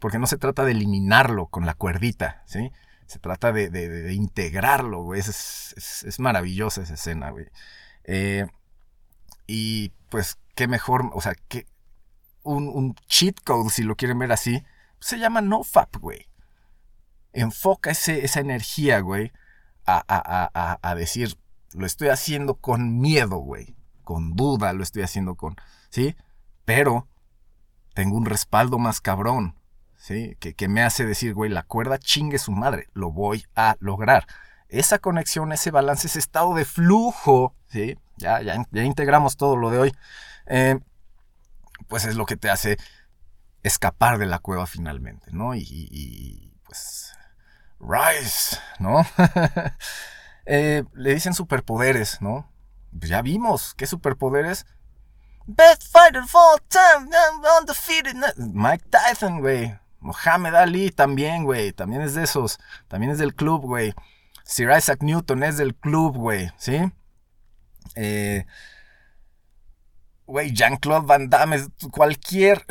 Porque no se trata de eliminarlo con la cuerdita, ¿sí? Se trata de, integrarlo, güey. Es, maravillosa esa escena, güey. Eh, y pues, qué mejor, o sea, que un, cheat code, si lo quieren ver así, se llama NoFap, güey. Enfoca esa energía, güey, a, decir, lo estoy haciendo con miedo, güey. Con duda lo estoy haciendo con... ¿Sí? Pero tengo un respaldo más cabrón. ¿Sí? Que, que me hace decir, güey, la cuerda chingue su madre. Lo voy a lograr. Esa conexión, ese balance, ese estado de flujo, ¿sí? Ya, ya, ya integramos todo lo de hoy. Eh, pues es lo que te hace escapar de la cueva finalmente, ¿no? y pues Rise, ¿no? Eh, le dicen superpoderes, ¿no? Pues ya vimos, ¿qué superpoderes? Best fighter of all time, undefeated. Mike Tyson, güey. Mohamed Ali también, güey. También es de esos. También es del club, güey. Sir Isaac Newton es del club, güey. ¿Sí? Eh, güey, Jean-Claude Van Damme, cualquier,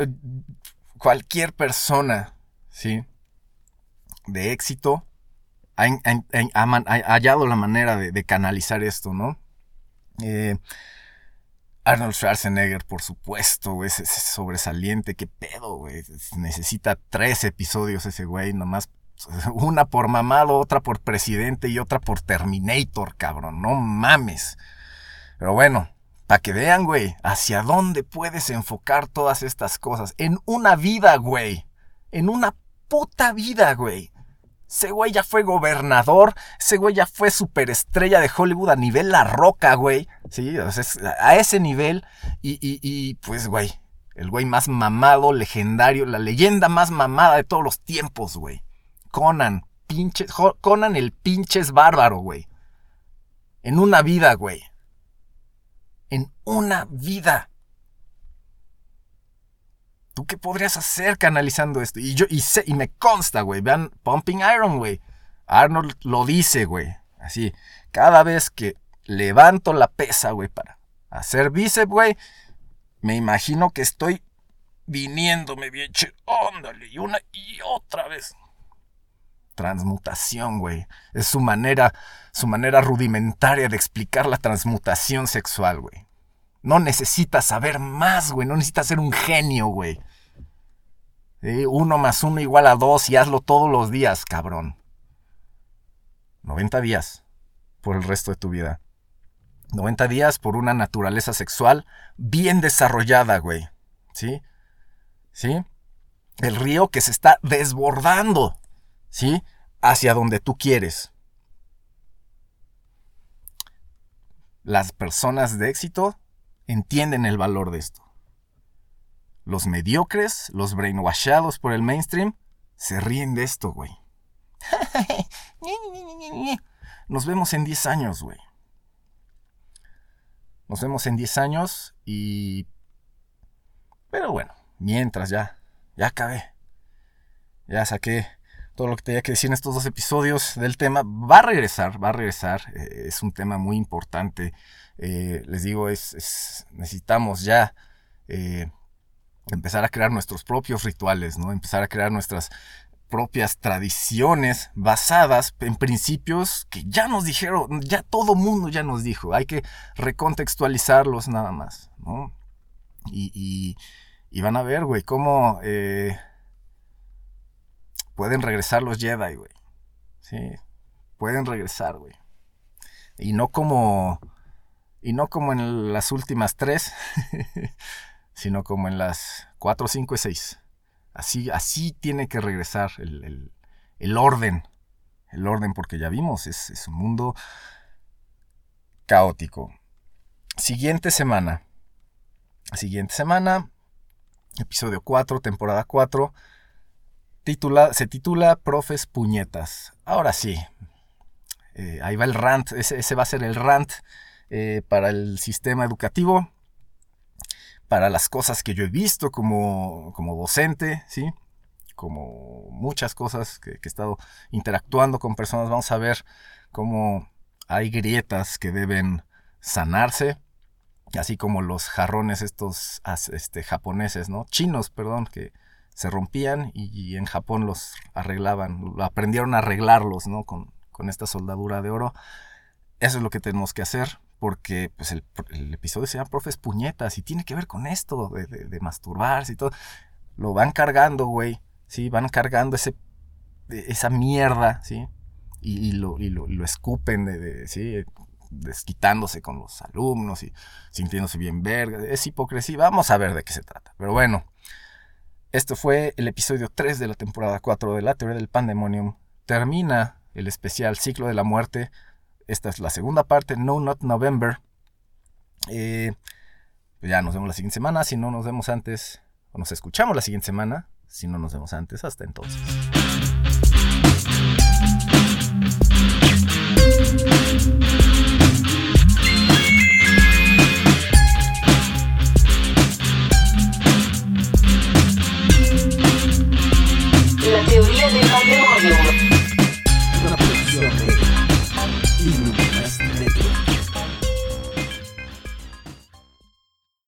cualquier persona, ¿sí? De éxito ha, hallado la manera de, canalizar esto, ¿no? Eh, Arnold Schwarzenegger, por supuesto, es, sobresaliente, qué pedo, güey. Necesita tres episodios ese güey, nomás una por mamado, otra por presidente y otra por Terminator, cabrón, no mames. Pero bueno, para que vean, güey, hacia dónde puedes enfocar todas estas cosas. En una vida, güey. En una puta vida, güey. Ese güey ya fue gobernador, ese güey ya fue superestrella de Hollywood a nivel La Roca, güey. Sí, a ese nivel. Y, y, pues, güey, el güey más mamado, legendario, la leyenda más mamada de todos los tiempos, güey. Conan, pinches, Conan el pinches bárbaro, güey. En una vida, güey. En una vida. ¿Tú qué podrías hacer canalizando esto? Y yo, y, sé, y me consta, güey. Vean Pumping Iron, güey. Arnold lo dice, güey. Así, cada vez que levanto la pesa, güey, para hacer bíceps, güey, me imagino que estoy viniéndome bien, óndale, y una y otra vez. Transmutación, güey. Es su manera, su manera rudimentaria de explicar la transmutación sexual, güey. No necesitas saber más, güey. No necesitas ser un genio, güey. Uno más uno igual a dos y hazlo todos los días, cabrón. 90 días por el resto de tu vida. 90 días por una naturaleza sexual bien desarrollada, güey. ¿Sí? ¿Sí? El río que se está desbordando, ¿sí? Hacia donde tú quieres. Las personas de éxito entienden el valor de esto. Los mediocres, los brainwashados por el mainstream, se ríen de esto, güey. Nos vemos en 10 años, güey. Nos vemos en 10 años y... Pero bueno, mientras ya, ya acabé. Ya saqué todo lo que tenía que decir en estos dos episodios del tema. Va a regresar, va a regresar. Eh, es un tema muy importante. Eh, les digo, es, necesitamos ya eh, empezar a crear nuestros propios rituales, ¿no? Empezar a crear nuestras propias tradiciones basadas en principios que ya nos dijeron, ya todo mundo ya nos dijo, hay que recontextualizarlos nada más, ¿no? Y, van a ver, güey, cómo eh, pueden regresar los Jedi, güey. Sí, pueden regresar, güey. Y no como y no como en las últimas tres, sino como en las cuatro, cinco y seis. Así, así tiene que regresar el, orden. El orden, porque ya vimos, es, un mundo caótico. Siguiente semana. Siguiente semana, episodio 4, temporada 4. Titula, se titula Profes Puñetas. Ahora sí, eh, ahí va el rant, ese, va a ser el rant eh, para el sistema educativo, para las cosas que yo he visto como, como docente, ¿sí? Como muchas cosas que, he estado interactuando con personas, vamos a ver cómo hay grietas que deben sanarse así como los jarrones estos este, japoneses, ¿no? Chinos, perdón, que se rompían y, en Japón los arreglaban, aprendieron a arreglarlos, ¿no? Con, esta soldadura de oro. Eso es lo que tenemos que hacer, porque pues, el, episodio se llama Profes Puñetas y tiene que ver con esto, de, masturbarse y todo. Lo van cargando, güey, ¿sí? Van cargando ese, esa mierda, ¿sí? Y, lo, y, lo, escupen de, ¿sí? desquitándose con los alumnos y sintiéndose bien verga. Es hipocresía. Vamos a ver de qué se trata. Pero bueno, esto fue el episodio 3 de la temporada 4 de la teoría del pandemonium. Termina el especial Ciclo de la Muerte. Esta es la segunda parte, No Not November. Eh, pues ya nos vemos la siguiente semana. Si no nos vemos antes, o nos escuchamos la siguiente semana. Si no nos vemos antes, hasta entonces.